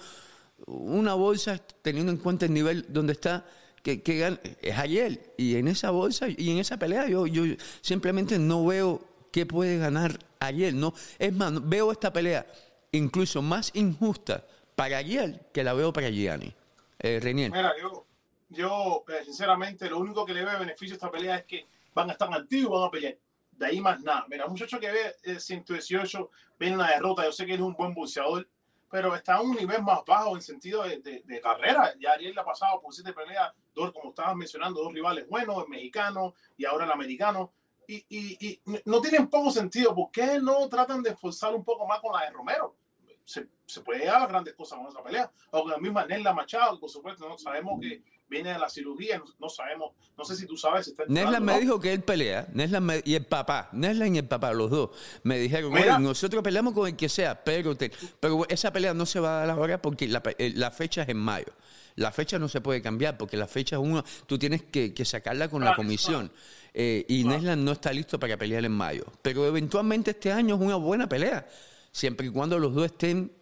una bolsa, teniendo en cuenta el nivel donde está, que, es ayer. Y en esa bolsa y en esa pelea yo, yo simplemente no veo qué puede ganar ayer. No, es más, veo esta pelea incluso más injusta para ayer que la veo para Gianni. Eh. Mira, yo, yo eh, sinceramente lo único que le veo beneficio a esta pelea es que van a estar activos y van a pelear. De ahí más nada. Mira, un muchacho que ve 118, eh, viene una derrota, yo sé que es un buen boxeador, pero está a un nivel más bajo en sentido de, de, carrera. Ya Ariel le ha pasado por siete peleas, dos, como estabas mencionando, dos rivales buenos, el mexicano y ahora el americano. Y, y, y, no tienen poco sentido. ¿Por qué no tratan de esforzar un poco más con la de Romero? Se, se puede llegar a grandes cosas con esa pelea. O con la misma Nella Machado, por supuesto, no sabemos que viene de la cirugía, no, sabemos, no sé si tú sabes. Si Nesla me dijo que él pelea, Nesla y el papá, Nesla y el papá, los dos, me dijeron, nosotros peleamos con el que sea, pero, pero esa pelea no se va a dar ahora porque la, eh, la, fecha es en mayo. La fecha no se puede cambiar porque la fecha es uno, tú tienes que, que sacarla con la comisión. Eh, y Nesla no está listo para pelear en mayo. Pero eventualmente este año es una buena pelea, siempre y cuando los dos estén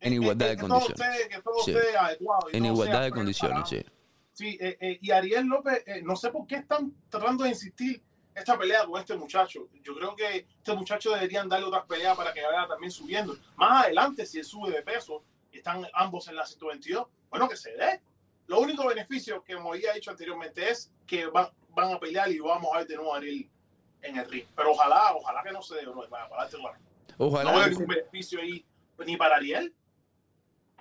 en igualdad de condiciones. En igualdad de condiciones, sí. Sí, eh, eh, y Ariel López, eh, no sé por qué están tratando de insistir esta pelea con este muchacho. Yo creo que este muchacho deberían darle otras peleas para que vaya también subiendo. Más adelante, si él sube de peso y están ambos en la 122, bueno, que se dé. Lo único beneficio que como había dicho anteriormente es que van, van a pelear y vamos a ver de nuevo a Ariel en el ring. Pero ojalá, ojalá que no se dé, para, para, Ojalá. No hay ningún beneficio ahí ni para Ariel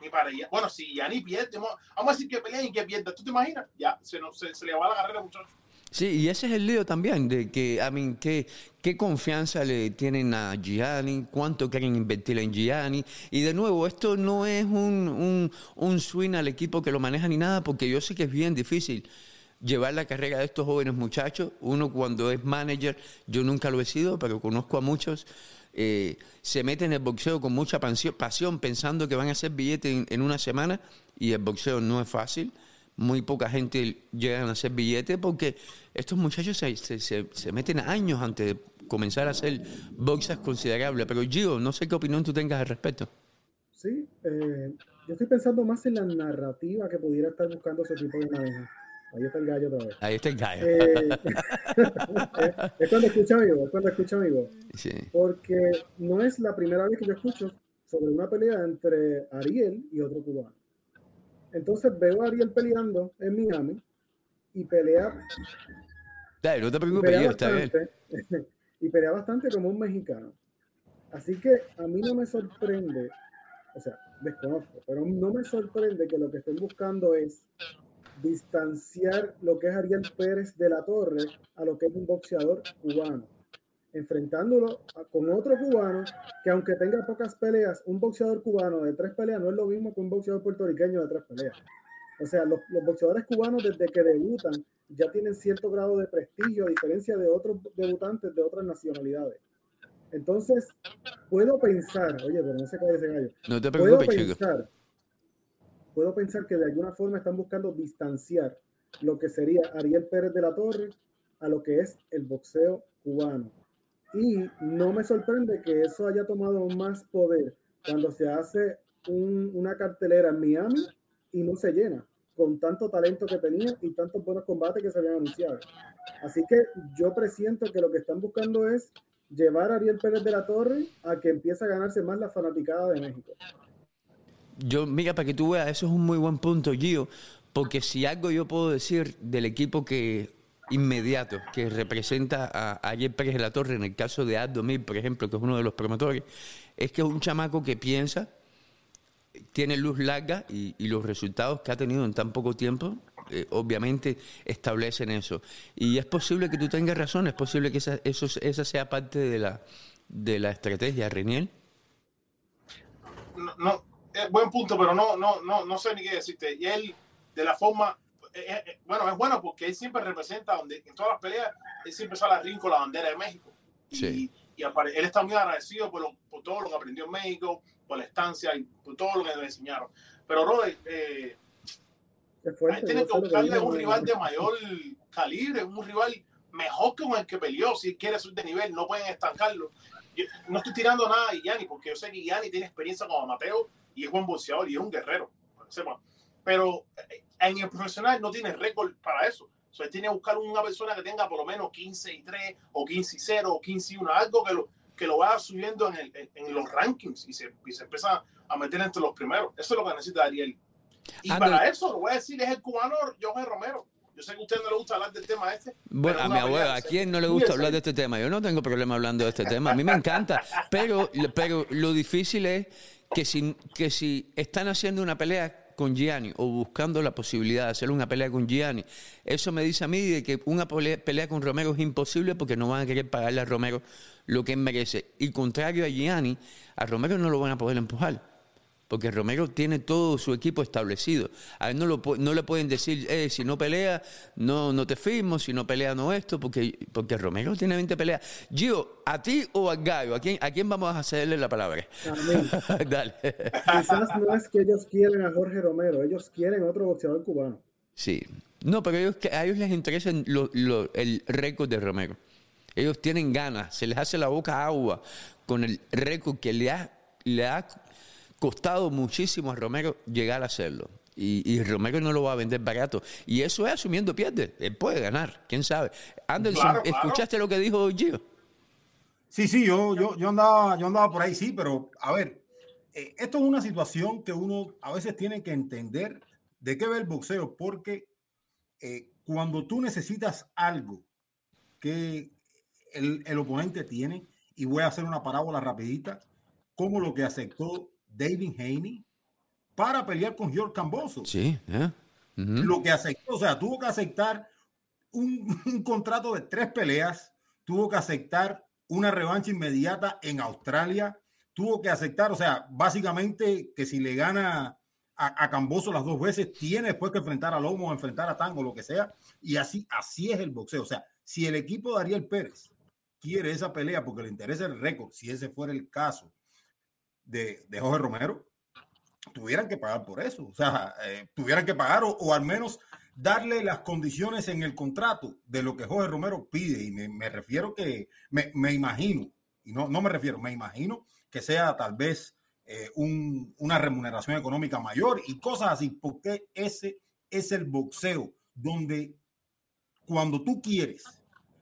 ni para. Bueno, si ya ni pierde, vamos a decir que pelea y que pierda. ¿Tú te imaginas? Ya, se, se, le va la carrera, muchachos. Sí, y ese es el lío también, de que, a mí, ¿qué, qué confianza le tienen a Gianni, cuánto quieren invertir en Gianni. Y de nuevo, esto no es un, un, un swing al equipo que lo maneja ni nada, porque yo sé que es bien difícil llevar la carrera de estos jóvenes muchachos. Uno cuando es manager, yo nunca lo he sido, pero conozco a muchos eh, se meten en el boxeo con mucha pasión, pensando que van a hacer billetes en, una semana y el boxeo no es fácil. Muy poca gente llega a hacer billetes porque estos muchachos se, se, meten años antes de comenzar a hacer boxas considerables. Pero Gio, no sé qué opinión tú tengas al respecto. Sí, eh, yo estoy pensando más en la narrativa que pudiera estar buscando ese tipo de manejo. Ahí está el gallo otra vez. Ahí está el gallo. Eh, es cuando escucho amigo, es cuando escucho amigo. Sí. Porque no es la primera vez que yo escucho sobre una pelea entre Ariel y otro cubano. Entonces veo a Ariel peleando en Miami y pelea. Dale, no te preocupes, está bien. Y pelea bastante como un mexicano. Así que a mí no me sorprende, o sea, desconozco, pero no me sorprende que lo que estén buscando es distanciar lo que es Ariel Pérez de la Torre a lo que es un boxeador cubano enfrentándolo con otro cubano que aunque tenga pocas peleas, un boxeador cubano de tres peleas no es lo mismo que un boxeador puertorriqueño de tres peleas. O sea, los, boxeadores cubanos desde que debutan ya tienen cierto grado de prestigio a diferencia de otros debutantes de otras nacionalidades. Entonces, puedo pensar, oye, pero no se cae ese gallo. No te preocupes, puedo pensar, puedo pensar que de alguna forma están buscando distanciar lo que sería Ariel Pérez de la Torre a lo que es el boxeo cubano. Y no me sorprende que eso haya tomado más poder cuando se hace una cartelera en Miami y no se llena con tanto talento que tenía y tantos buenos combates que se habían anunciado. Así que yo presiento que lo que están buscando es llevar a Ariel Pérez de la Torre a que empiece a ganarse más la fanaticada de México. Yo, mira, para que tú veas, eso es un muy buen punto, Gio, porque si algo yo puedo decir del equipo que inmediato que representa a Ayer Pérez de la Torre, en el caso de Aldo Mil, por ejemplo, que es uno de los promotores, es que es un chamaco que piensa, tiene luz larga y, los resultados que ha tenido en tan poco tiempo, eh, obviamente establecen eso. Y es posible que tú tengas razón, es posible que esa, eso, esa sea parte de la, de la estrategia, Reniel. No, buen punto, pero no, no, no, no sé ni qué decirte. Y él, de la forma eh, eh, eh, bueno, es bueno porque él siempre representa, donde en todas las peleas, él siempre sale a ring con la bandera de México. Y, y él está muy agradecido por, por, todo lo que aprendió en México, por la estancia y por todo lo que le enseñaron. Pero, Rode, eh, tiene que buscarle un rival de mayor calibre, un rival mejor que un el que peleó. Si quiere subir de nivel, no pueden estancarlo. no estoy tirando nada a Yanni, porque yo sé que Yanni tiene experiencia como Mateo y es buen boxeador y es un guerrero. Pero en el profesional no tiene récord para eso. O sea, tiene que buscar una persona que tenga por lo menos 15 y 3 o 15 y 0 o 15 y 1, algo que lo, que lo vaya subiendo en, el, en, los rankings y se, y se, empieza a meter entre los primeros. Eso es lo que necesita Ariel. Y para eso, lo voy a decir, es el cubano Jorge Romero. Yo sé que a usted no le gusta hablar del tema este. Bueno, a mi abuela, ¿a quién no le gusta hablar de este tema? Yo no tengo problema hablando de este tema. A mí me encanta. Pero, pero lo difícil es que si, que si están haciendo una pelea con Gianni o buscando la posibilidad de hacer una pelea con Gianni, eso me dice a mí de que una pelea con Romero es imposible porque no van a querer pagarle a Romero lo que él merece. Y contrario a Gianni, a Romero no lo van a poder empujar porque Romero tiene todo su equipo establecido. A él no, lo, no le pueden decir, eh, si no pelea, no, no te firmo, si no pelea, no esto, porque, porque Romero tiene 20 peleas. Gio, ¿a ti o a Gallo? ¿A quién, ¿A quién vamos a hacerle la palabra? Dale. Quizás no es que ellos quieren a Jorge Romero, ellos quieren otro boxeador cubano. Sí. No, pero ellos, a ellos les interesa el récord de Romero. Ellos tienen ganas, se les hace la boca agua con el récord que le ha, le ha costado muchísimo a Romero llegar a hacerlo. Y, Romero no lo va a vender barato. Y eso es asumiendo pierde. Él puede ganar, quién sabe. Anderson, ¿escuchaste lo que dijo Gio? Sí, sí, yo, yo, yo, andaba, yo andaba por ahí, sí, pero a ver, eh, esto es una situación que uno a veces tiene que entender de qué ve el boxeo, porque eh, cuando tú necesitas algo que el, el oponente tiene, y voy a hacer una parábola rapidita, como lo que aceptó David Haney para pelear con George Camboso. Sí, lo que aceptó, o sea, tuvo que aceptar un, contrato de tres peleas, tuvo que aceptar una revancha inmediata en Australia, tuvo que aceptar, o sea, básicamente que si le gana a, a Camboso las dos veces, tiene después que enfrentar a Lomo, enfrentar a Tango, lo que sea, y así, así es el boxeo. O sea, si el equipo de Ariel Pérez quiere esa pelea porque le interesa el récord, si ese fuera el caso, de, de Jorge Romero, tuvieran que pagar por eso. O sea, eh, tuvieran que pagar o, al menos darle las condiciones en el contrato de lo que Jorge Romero pide. Y me, refiero que, me, me, imagino, y no, no me refiero, me imagino que sea tal vez eh, un, una remuneración económica mayor y cosas así, porque ese es el boxeo donde cuando tú quieres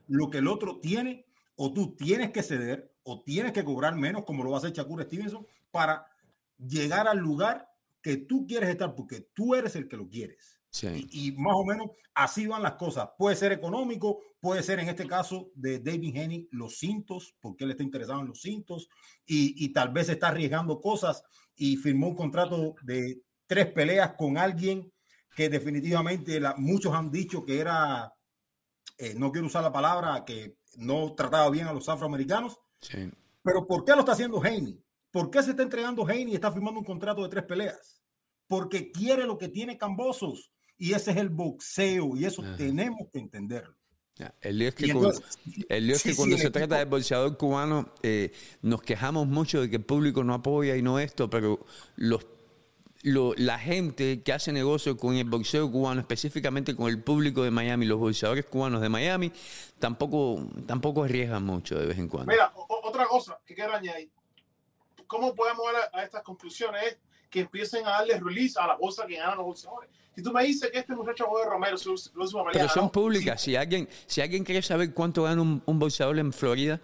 lo que el otro tiene, o tú tienes que ceder, o tienes que cobrar menos, como lo va a hacer Shakur Stevenson, para llegar al lugar que tú quieres estar, porque tú eres el que lo quieres. Y, más o menos así van las cosas. Puede ser económico, puede ser en este caso de David Henny los cintos, porque él está interesado en los cintos y, tal vez está arriesgando cosas y firmó un contrato de tres peleas con alguien que definitivamente muchos han dicho que era, eh, no quiero usar la palabra, que no trataba bien a los afroamericanos. Pero ¿por qué lo está haciendo Haney? ¿Por qué se está entregando Haney y está firmando un contrato de tres peleas? Porque quiere lo que tiene Cambosos y ese es el boxeo y eso tenemos que entenderlo. El lío es que, cuando, se trata del boxeador cubano eh, nos quejamos mucho de que el público no apoya y no esto, pero los la gente que hace negocio con el boxeo cubano, específicamente con el público de Miami, los boxeadores cubanos de Miami, tampoco, tampoco arriesgan mucho de vez en cuando. Mira, otra cosa que quiero añadir. ¿Cómo podemos llegar a, estas conclusiones? Es que empiecen a darle release a la bolsa que ganan los boxeadores. Si tú me dices que este muchacho Jorge Romero, su, última Pero son públicas. Si, alguien, si alguien quiere saber cuánto gana un, un boxeador en Florida,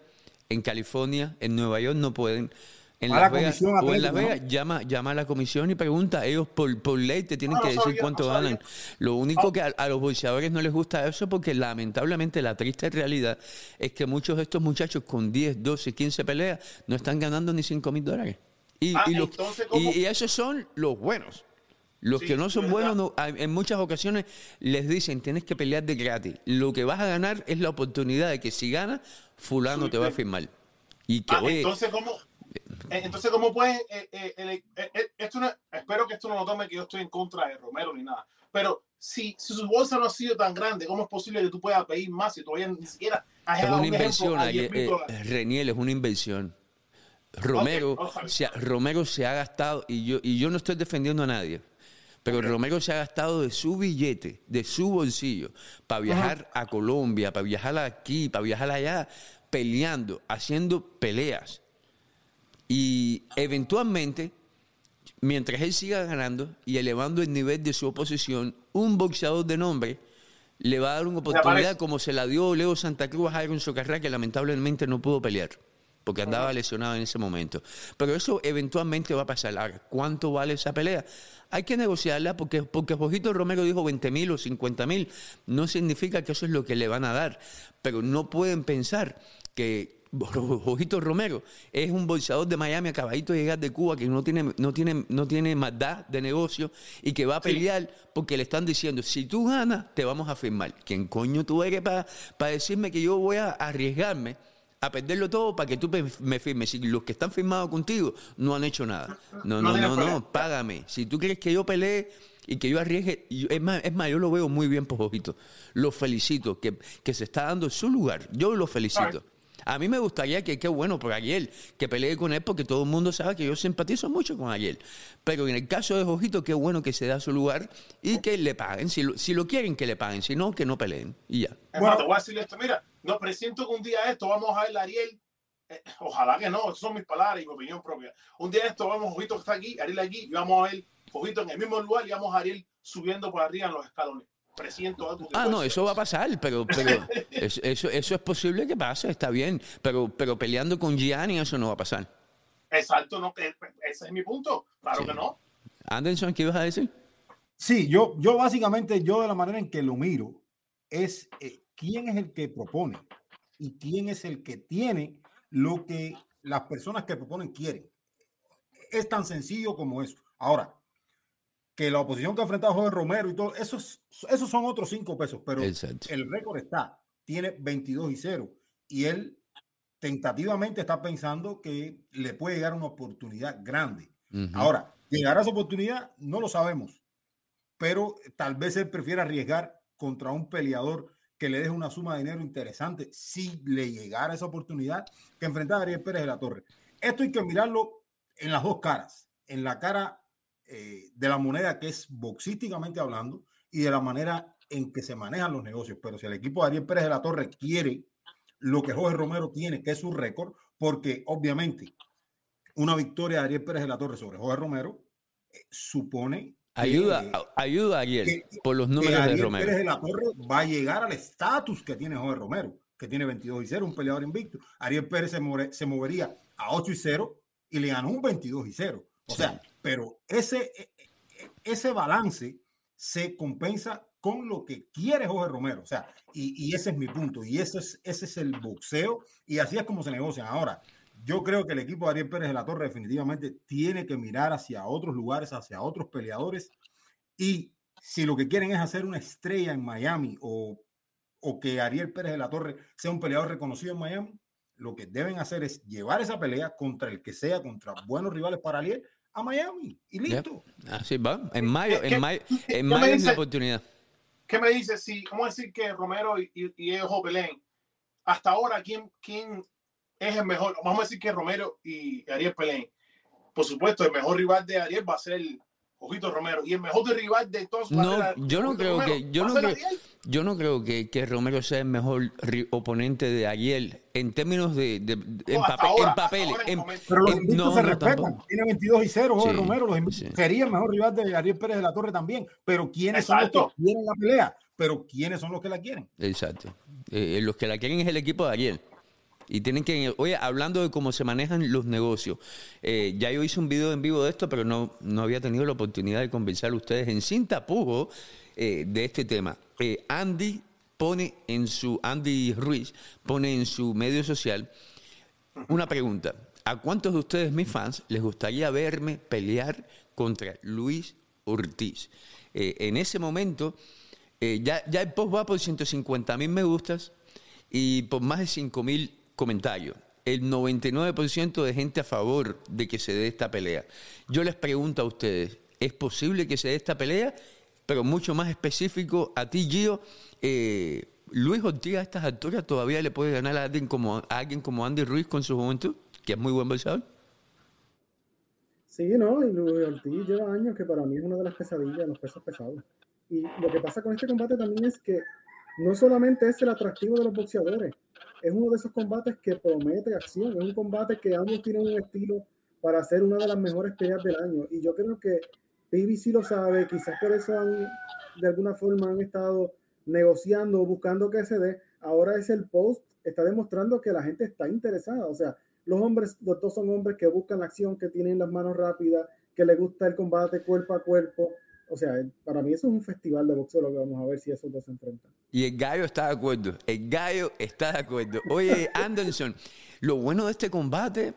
en California, en Nueva York, no pueden en Las Vegas, o en Las Vegas, llama, llama a la comisión y pregunta. Ellos por, por ley te tienen que decir cuánto ganan. Lo único ah. que a, los bolseadores no les gusta eso porque lamentablemente la triste realidad es que muchos de estos muchachos con 10, 12, 15 peleas no están ganando ni 5 mil dólares. Y, ah, y, esos son los buenos. Los que no son buenos, en muchas ocasiones les dicen, tienes que pelear de gratis. Lo que vas a ganar es la oportunidad de que si ganas, fulano te va a firmar. Y que, ah, entonces, ¿cómo, entonces, ¿cómo puede? Eh, eh, esto espero que esto no lo tome que yo estoy en contra de Romero ni nada. Pero si, si su bolsa no ha sido tan grande, ¿cómo es posible que tú puedas pedir más si todavía ni siquiera has Es una inversión, Reniel, es una inversión. Romero, se Romero se ha gastado, y yo, y yo no estoy defendiendo a nadie, pero Romero se ha gastado de su billete, de su bolsillo, para viajar a Colombia, para viajar aquí, para viajar allá, peleando, haciendo peleas y eventualmente, mientras él siga ganando y elevando el nivel de su oposición, un boxeador de nombre le va a dar una oportunidad como se la dio Leo Santa Cruz a Iron Socarrá, que lamentablemente no pudo pelear porque andaba lesionado en ese momento. Pero eso eventualmente va a pasar. Ahora, ¿cuánto vale esa pelea? Hay que negociarla porque, porque Jojito Romero dijo 20 mil o 50 mil. No significa que eso es lo que le van a dar. Pero no pueden pensar que, Ojito Romero es un bolsador de Miami, acabadito de llegar de Cuba, que no tiene, no tiene, no tiene maldad de negocio y que va a pelear porque le están diciendo, si tú ganas, te vamos a firmar. ¿Quién coño tú eres para decirme que yo voy a arriesgarme a perderlo todo para que tú me firmes? Si los que están firmados contigo no han hecho nada. No, no, no, no, págame. Si tú quieres que yo pelee y que yo arriesgue, es, más, es más, yo lo veo muy bien por Ojito. Lo felicito, que, que se está dando su lugar. Yo lo felicito. A mí me gustaría que, qué bueno por Ariel, que pelee con él, porque todo el mundo sabe que yo simpatizo mucho con Ariel. Pero en el caso de Jojito, qué bueno que se da su lugar y que le paguen. Si lo, si lo quieren, que le paguen. Si no, que no peleen. Y ya. Bueno, te voy a decir esto. Mira, no presiento que un día esto vamos a ver a Ariel. Eh, ojalá que no, son mis palabras y mi opinión propia. Un día esto vamos, Jojito está aquí, Ariel aquí, y vamos a ver Jojito en el mismo lugar y vamos a Ariel subiendo por arriba en los escalones presiento algo. ah, no, eso va a pasar, pero, pero eso, eso, es posible que pase, está bien, pero, pero peleando con Gianni eso no va a pasar. Exacto, no, ese es mi punto, claro que no. Anderson, ¿qué ibas a decir? Sí, yo, yo básicamente, yo de la manera en que lo miro, es eh, quién es el que propone y quién es el que tiene lo que las personas que proponen quieren. Es tan sencillo como eso. Ahora, que la oposición que ha enfrentado a Romero y todo, esos, esos son otros cinco pesos, pero el récord está, tiene 22 y 0 y él tentativamente está pensando que le puede llegar una oportunidad grande. Ahora, llegar a esa oportunidad no lo sabemos, pero tal vez él prefiera arriesgar contra un peleador que le deje una suma de dinero interesante si le llegara esa oportunidad que enfrentar a Ariel Pérez de la Torre. Esto hay que mirarlo en las dos caras, en la cara eh, de la moneda que es boxísticamente hablando y de la manera en que se manejan los negocios. Pero si el equipo de Ariel Pérez de la Torre quiere lo que Jorge Romero tiene, que es su récord, porque obviamente una victoria de Ariel Pérez de la Torre sobre Jorge Romero eh, supone Ayuda, ayuda a Ariel por los números de Romero. Pérez de la Torre va a llegar al estatus que tiene Jorge Romero, que tiene 22 y 0, un peleador invicto. Ariel Pérez se, se movería a 8 y 0 y le ganó un 22 y 0. O sea, pero ese, e, e, ese balance se compensa con lo que quiere Jorge Romero. O sea, y, ese es mi punto. Y ese es, ese es el boxeo. Y así es como se negocian. Ahora, yo creo que el equipo de Ariel Pérez de la Torre definitivamente tiene que mirar hacia otros lugares, hacia otros peleadores. Y si lo que quieren es hacer una estrella en Miami o, o que Ariel Pérez de la Torre sea un peleador reconocido en Miami, lo que deben hacer es llevar esa pelea contra el que sea, contra buenos rivales para Ariel, a Miami y listo. Así va. En mayo, en mayo, en mayo es la oportunidad. ¿Qué me dices si, vamos a decir que Romero y, y, y Ejo hasta ahora, ¿quién, ¿quién es el mejor? Vamos a decir que Romero y Ariel Pelén. Por supuesto, el mejor rival de Ariel va a ser Ojito Romero. Y el mejor rival de todos. No, yo no creo que. Yo no creo, yo no creo que, que, Romero sea el mejor oponente de Ariel en términos de. de, en, papel. En pero los invictos se respetan. Tiene 22 y 0, Romero. Los sería el mejor rival de Ariel Pérez de la Torre también. Pero ¿quiénes son los que quieren la pelea? Pero ¿quiénes son los que la quieren? Exacto. Eh, los que la quieren es el equipo de Ariel. Y tienen que, oye, hablando de cómo se manejan los negocios, eh, ya yo hice un video en vivo de esto, pero no, no había tenido la oportunidad de conversar a ustedes en cinta pujo eh, de este tema. Eh, Andy pone en su, Andy Ruiz pone en su medio social una pregunta. ¿A cuántos de ustedes, mis fans, les gustaría verme pelear contra Luis Ortiz? en ese momento, ya, ya el post va por 150 mil me gustas y por más de 5 mil comentario. El 99% de gente a favor de que se dé esta pelea. Yo les pregunto a ustedes, ¿es posible que se dé esta pelea? Pero mucho más específico a ti, Gio. Eh, ¿Luis Ortiz a estas alturas todavía le puede ganar a alguien como, a alguien como Andy Ruiz con su juventud, que es muy buen boxeador? Sí, no, y Luis Ortiz lleva años que para mí es una de las pesadillas los pesos pesados. Y lo que pasa con este combate también es que no solamente es el atractivo de los boxeadores, es uno de esos combates que promete acción, es un combate que ambos tienen un estilo para hacer una de las mejores peleas del año. Y yo creo que PBC lo sabe, quizás por eso han, de alguna forma han estado negociando, buscando que se dé. Ahora es el post, está demostrando que la gente está interesada. O sea, los hombres, los dos son hombres que buscan la acción, que tienen las manos rápidas, que les gusta el combate cuerpo a cuerpo. O sea, para mí eso es un festival de boxeo lo que vamos a ver si esos dos se enfrentan. Y el gallo está de acuerdo. El gallo está de acuerdo. Oye, Anderson, lo bueno de este combate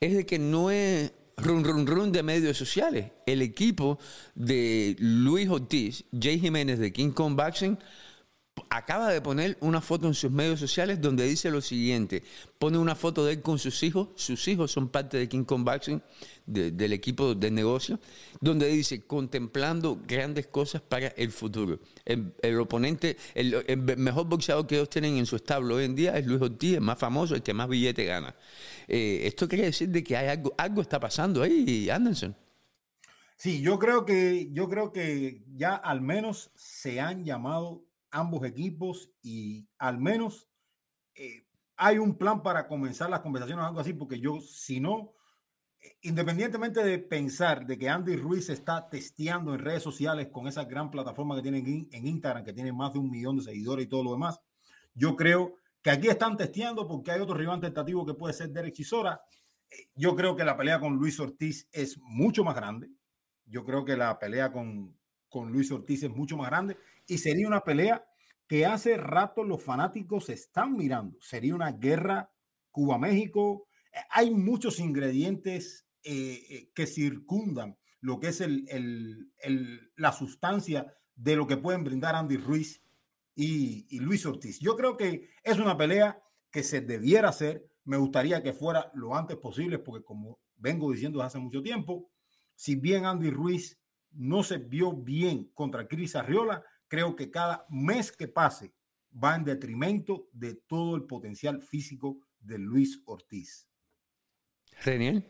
es de que no es run run run de medios sociales. El equipo de Luis Ortiz, Jay Jiménez de King Kong Boxing, acaba de poner una foto en sus medios sociales donde dice lo siguiente. Pone una foto de él con sus hijos. Sus hijos son parte de King Kong Boxing, del equipo de negocio, donde dice, contemplando grandes cosas para el futuro. El, oponente, el, mejor boxeador que ellos tienen en su establo hoy en día es Luis Ortiz, el más famoso, el que más billete gana. Eh, esto quiere decir de que hay algo, algo está pasando ahí, Anderson. Sí, yo creo que yo creo que ya al menos se han llamado ambos equipos y al menos eh, hay un plan para comenzar las conversaciones o algo así, porque yo, si no, eh, independientemente de pensar de que Andy Ruiz está testeando en redes sociales con esa gran plataforma que tienen en Instagram, que tiene más de un millón de seguidores y todo lo demás, yo creo que aquí están testeando porque hay otro rival tentativo que puede ser Derek Chisora. Eh, yo creo que la pelea con Luis Ortiz es mucho más grande. Yo creo que la pelea con, con Luis Ortiz es mucho más grande y sería una pelea que hace rato los fanáticos están mirando. Sería una guerra Cuba-México. Eh, hay muchos ingredientes eh, eh, que circundan lo que es el, la sustancia de lo que pueden brindar Andy Ruiz y, Luis Ortiz. Yo creo que es una pelea que se debiera hacer. Me gustaría que fuera lo antes posible, porque como vengo diciendo hace mucho tiempo, si bien Andy Ruiz no se vio bien contra Cris Arriola, creo que cada mes que pase va en detrimento de todo el potencial físico de Luis Ortiz. Genial.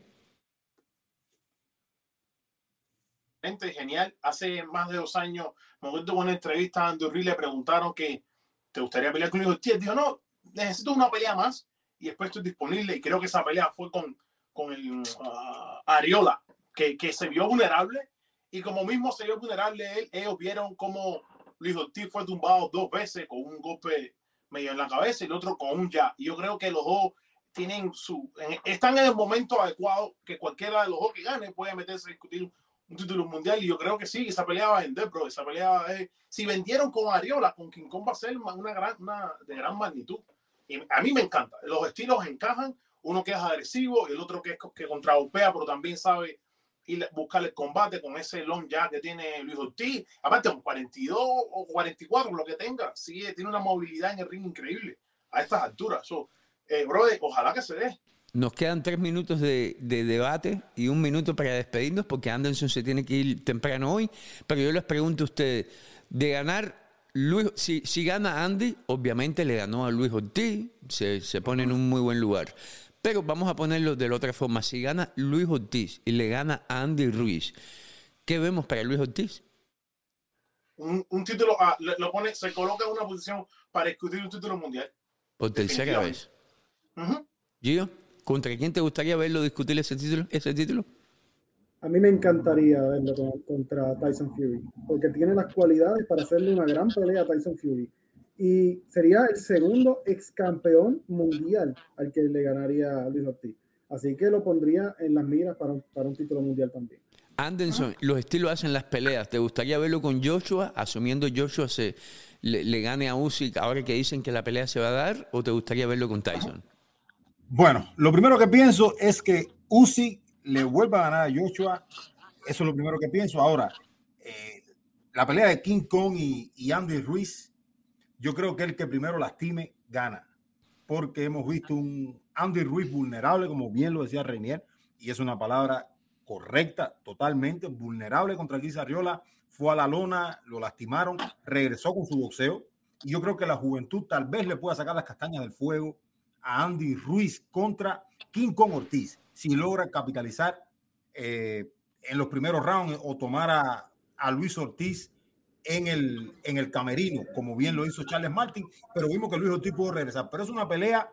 Genial. Hace más de dos años, me acuerdo una entrevista a Andy Ruiz, le preguntaron que te gustaría pelear con Luis Ortiz. Dijo, no, necesito una pelea más y después estoy disponible. Y creo que esa pelea fue con, con el uh, Ariola, que, que se vio vulnerable y como mismo se vio vulnerable él, ellos vieron cómo Luis Ortiz fue tumbado dos veces con un golpe medio en la cabeza y el otro con un ya. Yo creo que los dos tienen su, están en el momento adecuado que cualquiera de los dos que gane puede meterse a discutir un título mundial. Y yo creo que sí, esa pelea va a vender, bro, esa pelea va a Si vendieron con Ariola, con King Kong va a ser una gran, una de gran magnitud. Y a mí me encanta, los estilos encajan, uno que es agresivo y el otro que es que contraopea, pero también sabe ir buscar el combate con ese long ya que tiene Luis Ortiz. Aparte, un 42 o 44, lo que tenga, sigue, tiene una movilidad en el ring increíble a estas alturas. So, eh, brother, ojalá que se dé. Nos quedan tres minutos de, debate y un minuto para despedirnos porque Anderson se tiene que ir temprano hoy. Pero yo les pregunto a ustedes, de ganar Luis, si, si gana Andy, obviamente le ganó a Luis Ortiz, se, se pone en un muy buen lugar. Pero vamos a ponerlo de la otra forma. Si gana Luis Ortiz y le gana a Andy Ruiz, ¿qué vemos para Luis Ortiz? Un, título, ah, lo pone, se coloca en una posición para discutir un título mundial. Por tercera vez. Gio, ¿contra quién te gustaría verlo discutir ese título? Ese título? A mí me encantaría verlo contra Tyson Fury, porque tiene las cualidades para hacerle una gran pelea a Tyson Fury y sería el segundo ex campeón mundial al que le ganaría Luis Ortiz. Así que lo pondría en las miras para un, para un título mundial también. Anderson, los estilos hacen las peleas. ¿Te gustaría verlo con Joshua, asumiendo Joshua se le, gane a Usyk ahora que dicen que la pelea se va a dar, o te gustaría verlo con Tyson? Bueno, lo primero que pienso es que Usyk le vuelva a ganar a Joshua. Eso es lo primero que pienso. Ahora, eh, la pelea de King Kong y, y Andy Ruiz yo creo que el que primero lastime gana, porque hemos visto un Andy Ruiz vulnerable, como bien lo decía Reinier, y es una palabra correcta, totalmente vulnerable contra Luis Arriola, fue a la lona, lo lastimaron, regresó con su boxeo, y yo creo que la juventud tal vez le pueda sacar las castañas del fuego a Andy Ruiz contra King Kong Ortiz, si logra capitalizar eh, en los primeros rounds o tomar a, a Luis Ortiz en el, en el camerino, como bien lo hizo Charles Martin, pero vimos que Luis Ortiz pudo regresar. Pero es una pelea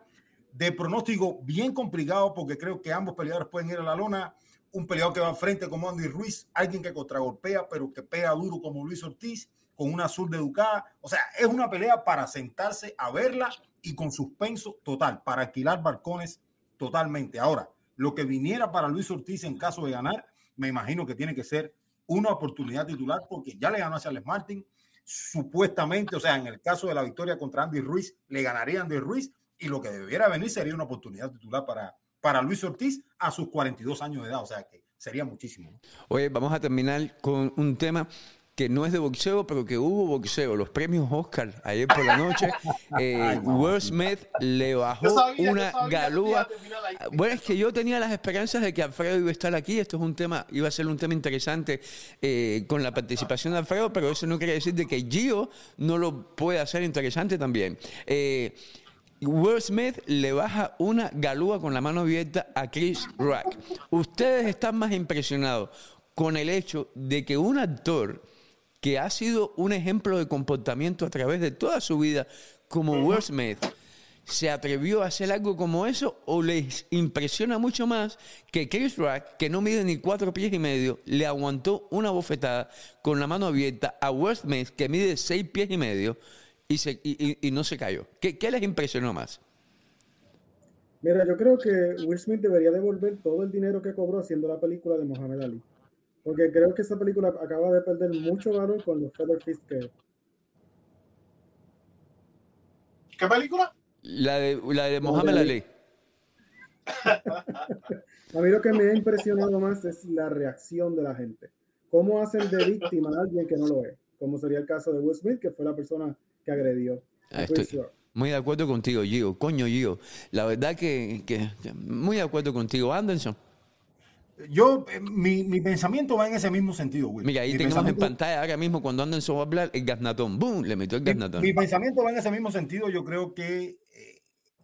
de pronóstico bien complicado porque creo que ambos peleadores pueden ir a la lona. Un peleador que va frente como Andy Ruiz, alguien que contragolpea, pero que pega duro como Luis Ortiz, con una azul de educada. O sea, es una pelea para sentarse a verla y con suspenso total, para alquilar balcones totalmente. Ahora, lo que viniera para Luis Ortiz en caso de ganar, me imagino que tiene que ser una oportunidad titular porque ya le ganó a Charles Martin. Supuestamente, o sea, en el caso de la victoria contra Andy Ruiz, le ganaría Andy Ruiz y lo que debiera venir sería una oportunidad titular para, para Luis Ortiz a sus 42 años de edad. O sea, que sería muchísimo. Oye, vamos a terminar con un tema que no es de boxeo, pero que hubo boxeo. Los premios Oscar ayer por la noche. Eh, Will Smith le bajó una galúa. Bueno, es que yo tenía las esperanzas de que Alfredo iba a estar aquí. Esto es un tema, iba a ser un tema interesante eh, con la participación de Alfredo, pero eso no quiere decir de que Gio no lo puede hacer interesante también. Eh, Will Smith le baja una galúa con la mano abierta a Chris Rock. Ustedes están más impresionados con el hecho de que un actor que ha sido un ejemplo de comportamiento a través de toda su vida como Will Smith, se atrevió a hacer algo como eso o les impresiona mucho más que Chris Rock, que no mide ni cuatro pies y medio, le aguantó una bofetada con la mano abierta a Will Smith, que mide seis pies y medio, y, se, y, no se cayó. ¿Qué, ¿Qué, les impresionó más? Mira, yo creo que Will Smith debería devolver todo el dinero que cobró haciendo la película de Muhammad Ali. Porque creo que esa película acaba de perder mucho valor con los Feather Fist que. ¿Qué película? La de, la de Mohamed Ali. a mí lo que me ha impresionado más es la reacción de la gente. ¿Cómo hacen de víctima a alguien que no lo es? Como sería el caso de Will Smith, que fue la persona que agredió. Ah, estoy muy de acuerdo contigo, Gio. Coño, Gio. La verdad que, que muy de acuerdo contigo, Anderson. Yo, eh, mi, mi, pensamiento va en ese mismo sentido, Will. Mira, ahí tenemos en pantalla ahora mismo cuando Anderson va a hablar el gasnatón. ¡Boom! Le metió el gasnatón. Mi, pensamiento va en ese mismo sentido. Yo creo que eh,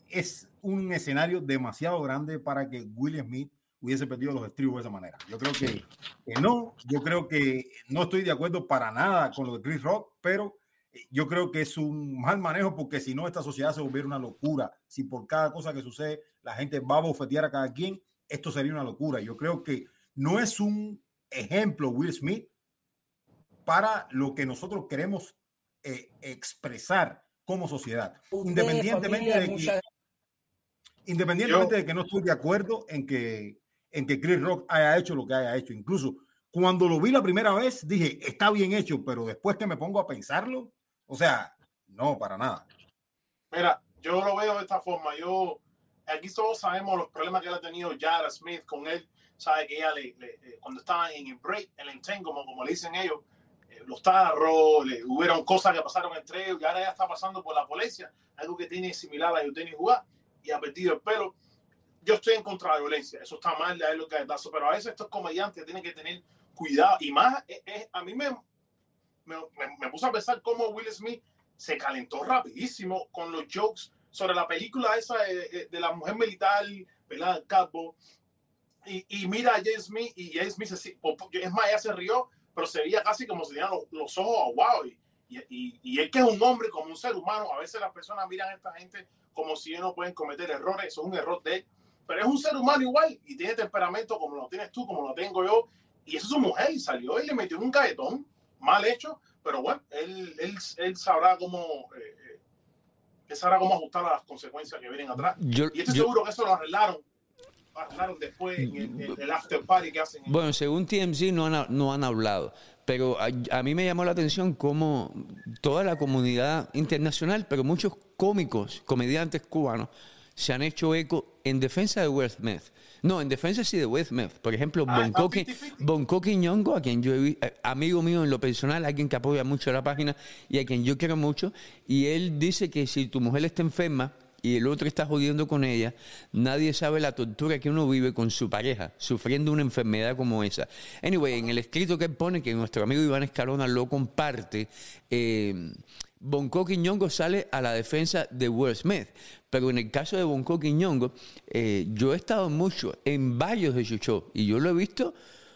es un escenario demasiado grande para que Will Smith hubiese perdido los estribos de esa manera. Yo creo que, no. Yo creo que no estoy de acuerdo para nada con lo de Chris Rock, pero eh, yo creo que es un mal manejo porque si no, esta sociedad se volviera una locura. Si por cada cosa que sucede la gente va a bofetear a cada quien esto sería una locura. Yo creo que no es un ejemplo Will Smith para lo que nosotros queremos eh, expresar como sociedad. Independientemente de que, independientemente de que no estoy de acuerdo en que, en que Chris Rock haya hecho lo que haya hecho. Incluso cuando lo vi la primera vez, dije, está bien hecho, pero después que me pongo a pensarlo, o sea, no, para nada. Mira, yo lo veo de esta forma. Yo, aquí todos sabemos los problemas que ha tenido Jara Smith con él. Sabe que ella, le, eh, cuando estaba en el break, el entangle, como, le dicen ellos, eh, los tarros, le, hubieron cosas que pasaron entre ellos y ahora ya está pasando por la policía, algo que tiene similar a Eugenia jugar y ha perdido el pelo. Yo estoy en contra de la violencia, eso está mal, de lo que pero a veces estos comediantes tienen que tener cuidado y más, a mí me, me, me, puso a pensar cómo Will Smith se calentó rapidísimo con los jokes sobre la película esa de, la mujer militar, ¿verdad? Capo. Y, y, mira a James Smith y James Smith, es más, ella se rió, pero se veía casi como si tenía los, ojos aguados. Y, y, y, él que es un hombre, como un ser humano, a veces las personas miran a esta gente como si ellos no pueden cometer errores, eso es un error de él. Pero es un ser humano igual y tiene temperamento como lo tienes tú, como lo tengo yo, y eso es su mujer, y salió y le metió un caetón mal hecho, pero bueno, él, él, él sabrá cómo... Eh, él sabrá cómo ajustar a las consecuencias que vienen atrás. y estoy seguro que eso lo arreglaron arreglaron después en el, after party que hacen. Bueno, según TMZ no han, no han hablado, pero a, a, mí me llamó la atención cómo toda la comunidad internacional, pero muchos cómicos, comediantes cubanos, se han hecho eco en defensa de Will Smith. No, en defensa sí de Will Smith. Por ejemplo, ah, Bonco Quiñongo, a quien yo he eh, amigo mío en lo personal, alguien que apoya mucho la página y a quien yo quiero mucho, y él dice que si tu mujer está enferma y el otro está jodiendo con ella, nadie sabe la tortura que uno vive con su pareja, sufriendo una enfermedad como esa. Anyway, en el escrito que él pone, que nuestro amigo Iván Escalona lo comparte, eh, Bonco Quiñongo sale a la defensa de Will Smith. Pero en el caso de Bonco Quiñongo, eh, yo he estado mucho en varios de sus shows y yo lo he visto.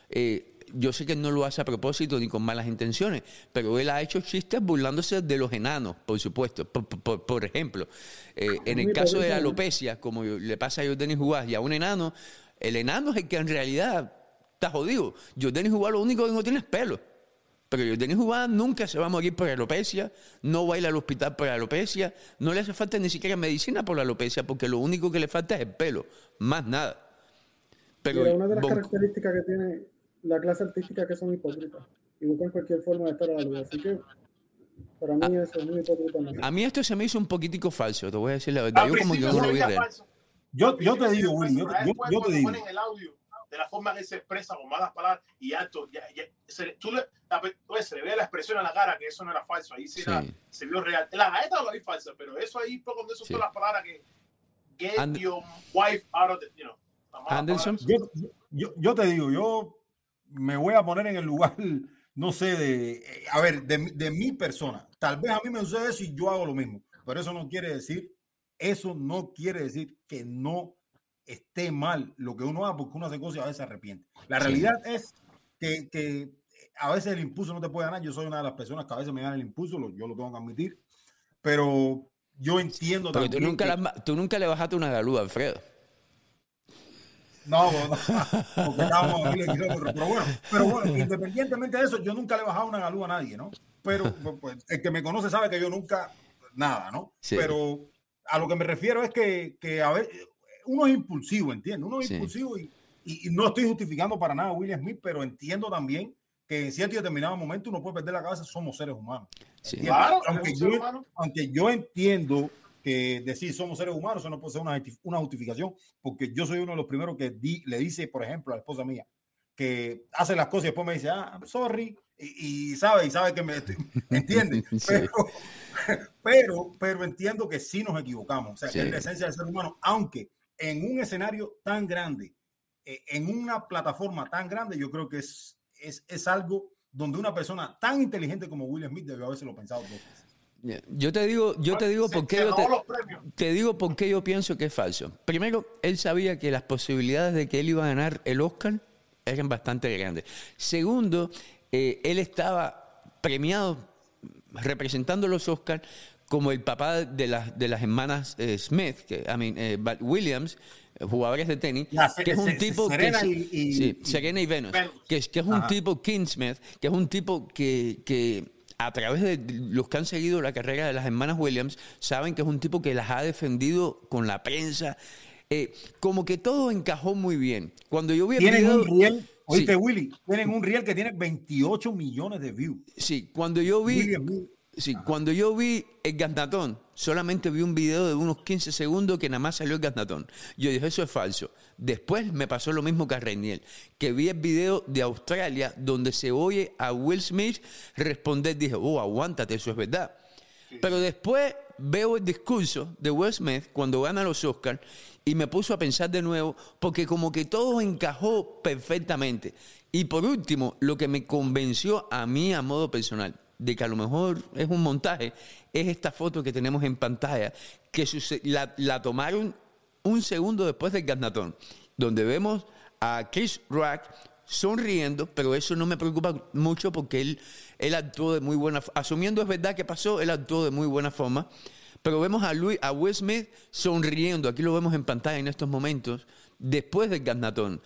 Eh, yo sé que no lo hace a propósito ni con malas intenciones, pero él ha hecho chistes burlándose de los enanos, por supuesto. Por, ejemplo, eh, en el caso de la alopecia, como le pasa a Jordan Jugás y a un enano, el enano es el que en realidad está jodido. Jordan Jugás lo único que no tiene es pelo. Pero Denis Juan nunca se va a morir por alopecia, no va a ir al hospital por alopecia, no le hace falta ni siquiera medicina por la alopecia, porque lo único que le falta es el pelo, más nada. Pero una de las características que tiene la clase artística que son hipócritas y buscan cualquier forma de estar a la luz. Así que para mí eso es muy hipócrita. A mí esto se me hizo un poquitico falso, te voy a decir la verdad. Yo como que no lo vi Yo, yo te digo, Willy, yo, yo, te digo de la forma que se expresa con malas palabras y alto. Ya, se, tú le, se le ve la expresión a la cara que eso no era falso, ahí sí, se vio real. La gaeta lo vi falsa, pero eso ahí fue cuando eso sí. son las palabras que get your wife out of the, you know. Anderson. Yo, yo, yo, te digo, yo me voy a poner en el lugar, no sé, de, a ver, de, de mi persona. Tal vez a mí me sucede eso y yo hago lo mismo, pero eso no quiere decir, eso no quiere decir que no esté mal lo que uno haga, porque uno hace cosas y a veces se arrepiente. La realidad es que, que, a veces el impulso no te puede ganar. Yo soy una de las personas que a veces me gana el impulso, yo lo tengo que admitir, pero yo entiendo también. Tú nunca, tú nunca le bajaste una galúa, Alfredo. No, no, porque estábamos pero bueno, pero bueno, independientemente de eso, yo nunca le he bajado una galúa a nadie, ¿no? Pero pues, pues, el que me conoce sabe que yo nunca, nada, ¿no? Pero a lo que me refiero es que, que a ver, uno es impulsivo, entiendo, uno es impulsivo y, y, no estoy justificando para nada a William Smith, pero entiendo también que en cierto y determinado momento uno puede perder la cabeza, somos seres humanos. Claro, aunque, yo, aunque yo entiendo que decir somos seres humanos, eso no puede ser una, una justificación, porque yo soy uno de los primeros que le dice, por ejemplo, a la esposa mía, que hace las cosas y después me dice, ah, sorry, y, sabe, y sabe que me, entiende. Pero, pero, pero, entiendo que sí nos equivocamos, o sea, que es la esencia del ser humano, aunque en un escenario tan grande, eh, en una plataforma tan grande, yo creo que es, es, es, algo donde una persona tan inteligente como Will Smith debió lo pensado dos veces. Yo te digo, yo te digo por qué yo te, te, digo por qué yo pienso que es falso. Primero, él sabía que las posibilidades de que él iba a ganar el Oscar eran bastante grandes. Segundo, eh, él estaba premiado representando los Oscars como el papá de, las de las hermanas eh, Smith, que, I mean, eh, Williams, eh, jugadores de tenis, que es un tipo Serena que, y, sí, Serena y Venus, que, que, es un tipo King Smith, que es un tipo que, que a través de los que han seguido la carrera de las hermanas Williams, saben que es un tipo que las ha defendido con la prensa. como que todo encajó muy bien. Cuando yo vi tienen un riel, Oíste, Willy, tienen un reel que tiene 28 millones de views. Sí, cuando yo vi. Sí, cuando yo vi el Gaznatón, solamente vi un video de unos 15 segundos que nada más salió el Gaznatón. Yo dije, eso es falso. Después me pasó lo mismo que a Reiniel, que vi el video de Australia donde se oye a Will Smith responder. Dije, oh, aguántate, eso es verdad. Pero después veo el discurso de Will Smith cuando gana los Oscars y me puso a pensar de nuevo porque como que todo encajó perfectamente. Y por último, lo que me convenció a mí a modo personal de que a lo mejor es un montaje es esta foto que tenemos en pantalla que la, la tomaron un segundo después del Gaznatón, donde vemos a Chris Rock sonriendo, pero eso no me preocupa mucho porque él, él actuó de muy buena forma. Asumiendo es verdad que pasó, él actuó de muy buena forma. Pero vemos a, a Will Smith sonriendo, aquí lo vemos en pantalla en estos momentos, después del Gaznatón.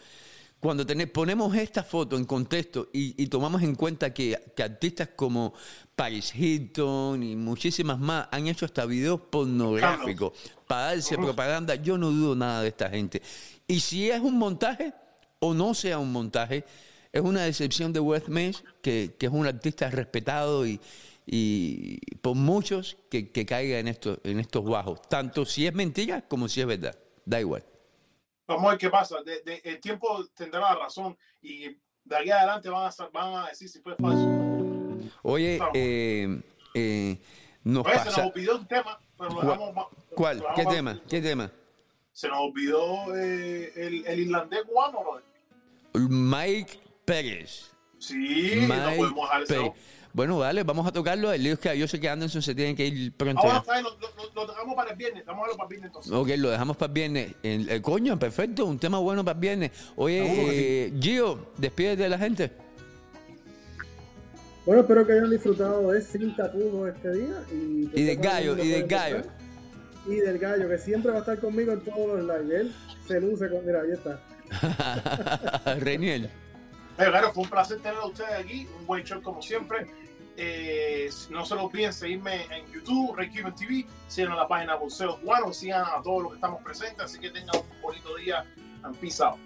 Cuando ponemos esta foto en contexto y, tomamos en cuenta que, artistas como Paris Hilton y muchísimas más han hecho hasta videos pornográficos para darse propaganda, yo no dudo nada de esta gente. Y si es un montaje o no sea un montaje, es una decepción de Smith, que, que es un artista respetado y, y por muchos que, que caiga en estos, en estos bajos, tanto si es mentira como si es verdad, da igual. Vamos a ver qué pasa, el tiempo tendrá la razón y de aquí adelante van a, van a decir si fue falso. Oye, eh, eh, nos pasa... se nos olvidó un tema, pero lo dejamos ¿Cuál? ¿Qué tema? ¿Qué tema? Se nos olvidó eh, el, el irlandés cubano, ¿no? Mike Pérez. Sí, Mike no podemos dejar eso. Bueno, vale, vamos a tocarlo. El lío es que yo sé que Anderson se tiene que ir pronto. Ahora está, lo, lo, dejamos para el viernes. Vamos a verlo para el viernes entonces. Ok, lo dejamos para el viernes. El, el coño, perfecto. Un tema bueno para el viernes. Oye, eh, Gio, despídete de la gente. Bueno, espero que hayan disfrutado de Sin Tapujos este día. Y, y del gallo, y del gallo. Y del gallo, que siempre va a estar conmigo en todos los lives. Él se luce con. Mira, ahí está. Reniel. claro, fue un placer tener a ustedes aquí. Un buen show como siempre. Eh, no se lo olviden seguirme en YouTube, Ray TV, sigan a la página Bolseo Cubano, sigan a todos los que estamos presentes, así que tengan un bonito día and peace out.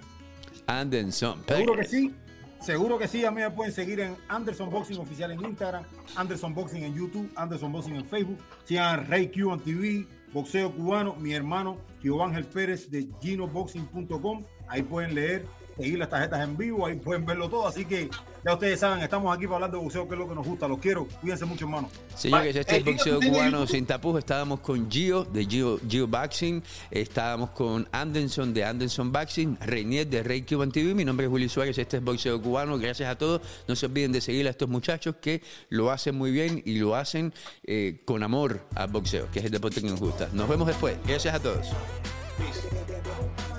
Anderson. Seguro que sí, seguro que sí, a mí me pueden seguir en Anderson Boxing Oficial en Instagram, Anderson Boxing en YouTube, Anderson Boxing en Facebook, sigan a Ray Q TV, Boxeo Cubano, mi hermano Ángel Pérez de ginoboxing.com, ahí pueden leer seguir las tarjetas en vivo, ahí pueden verlo todo. Así que ya ustedes saben, estamos aquí para hablar de boxeo, que es lo que nos gusta. Los quiero, cuídense mucho, hermano. Señores, este es boxeo cubano sin tapujos. Estábamos con Gio de Gio, Gio Boxing, estábamos con Anderson de Anderson Boxing, Reinier de Rey Cuban TV. Mi nombre es Willy Suárez, este es boxeo cubano. Gracias a todos. No se olviden de seguir a estos muchachos que lo hacen muy bien y lo hacen eh, con amor al boxeo, que es el deporte que nos gusta. Nos vemos después. Gracias a todos. Peace.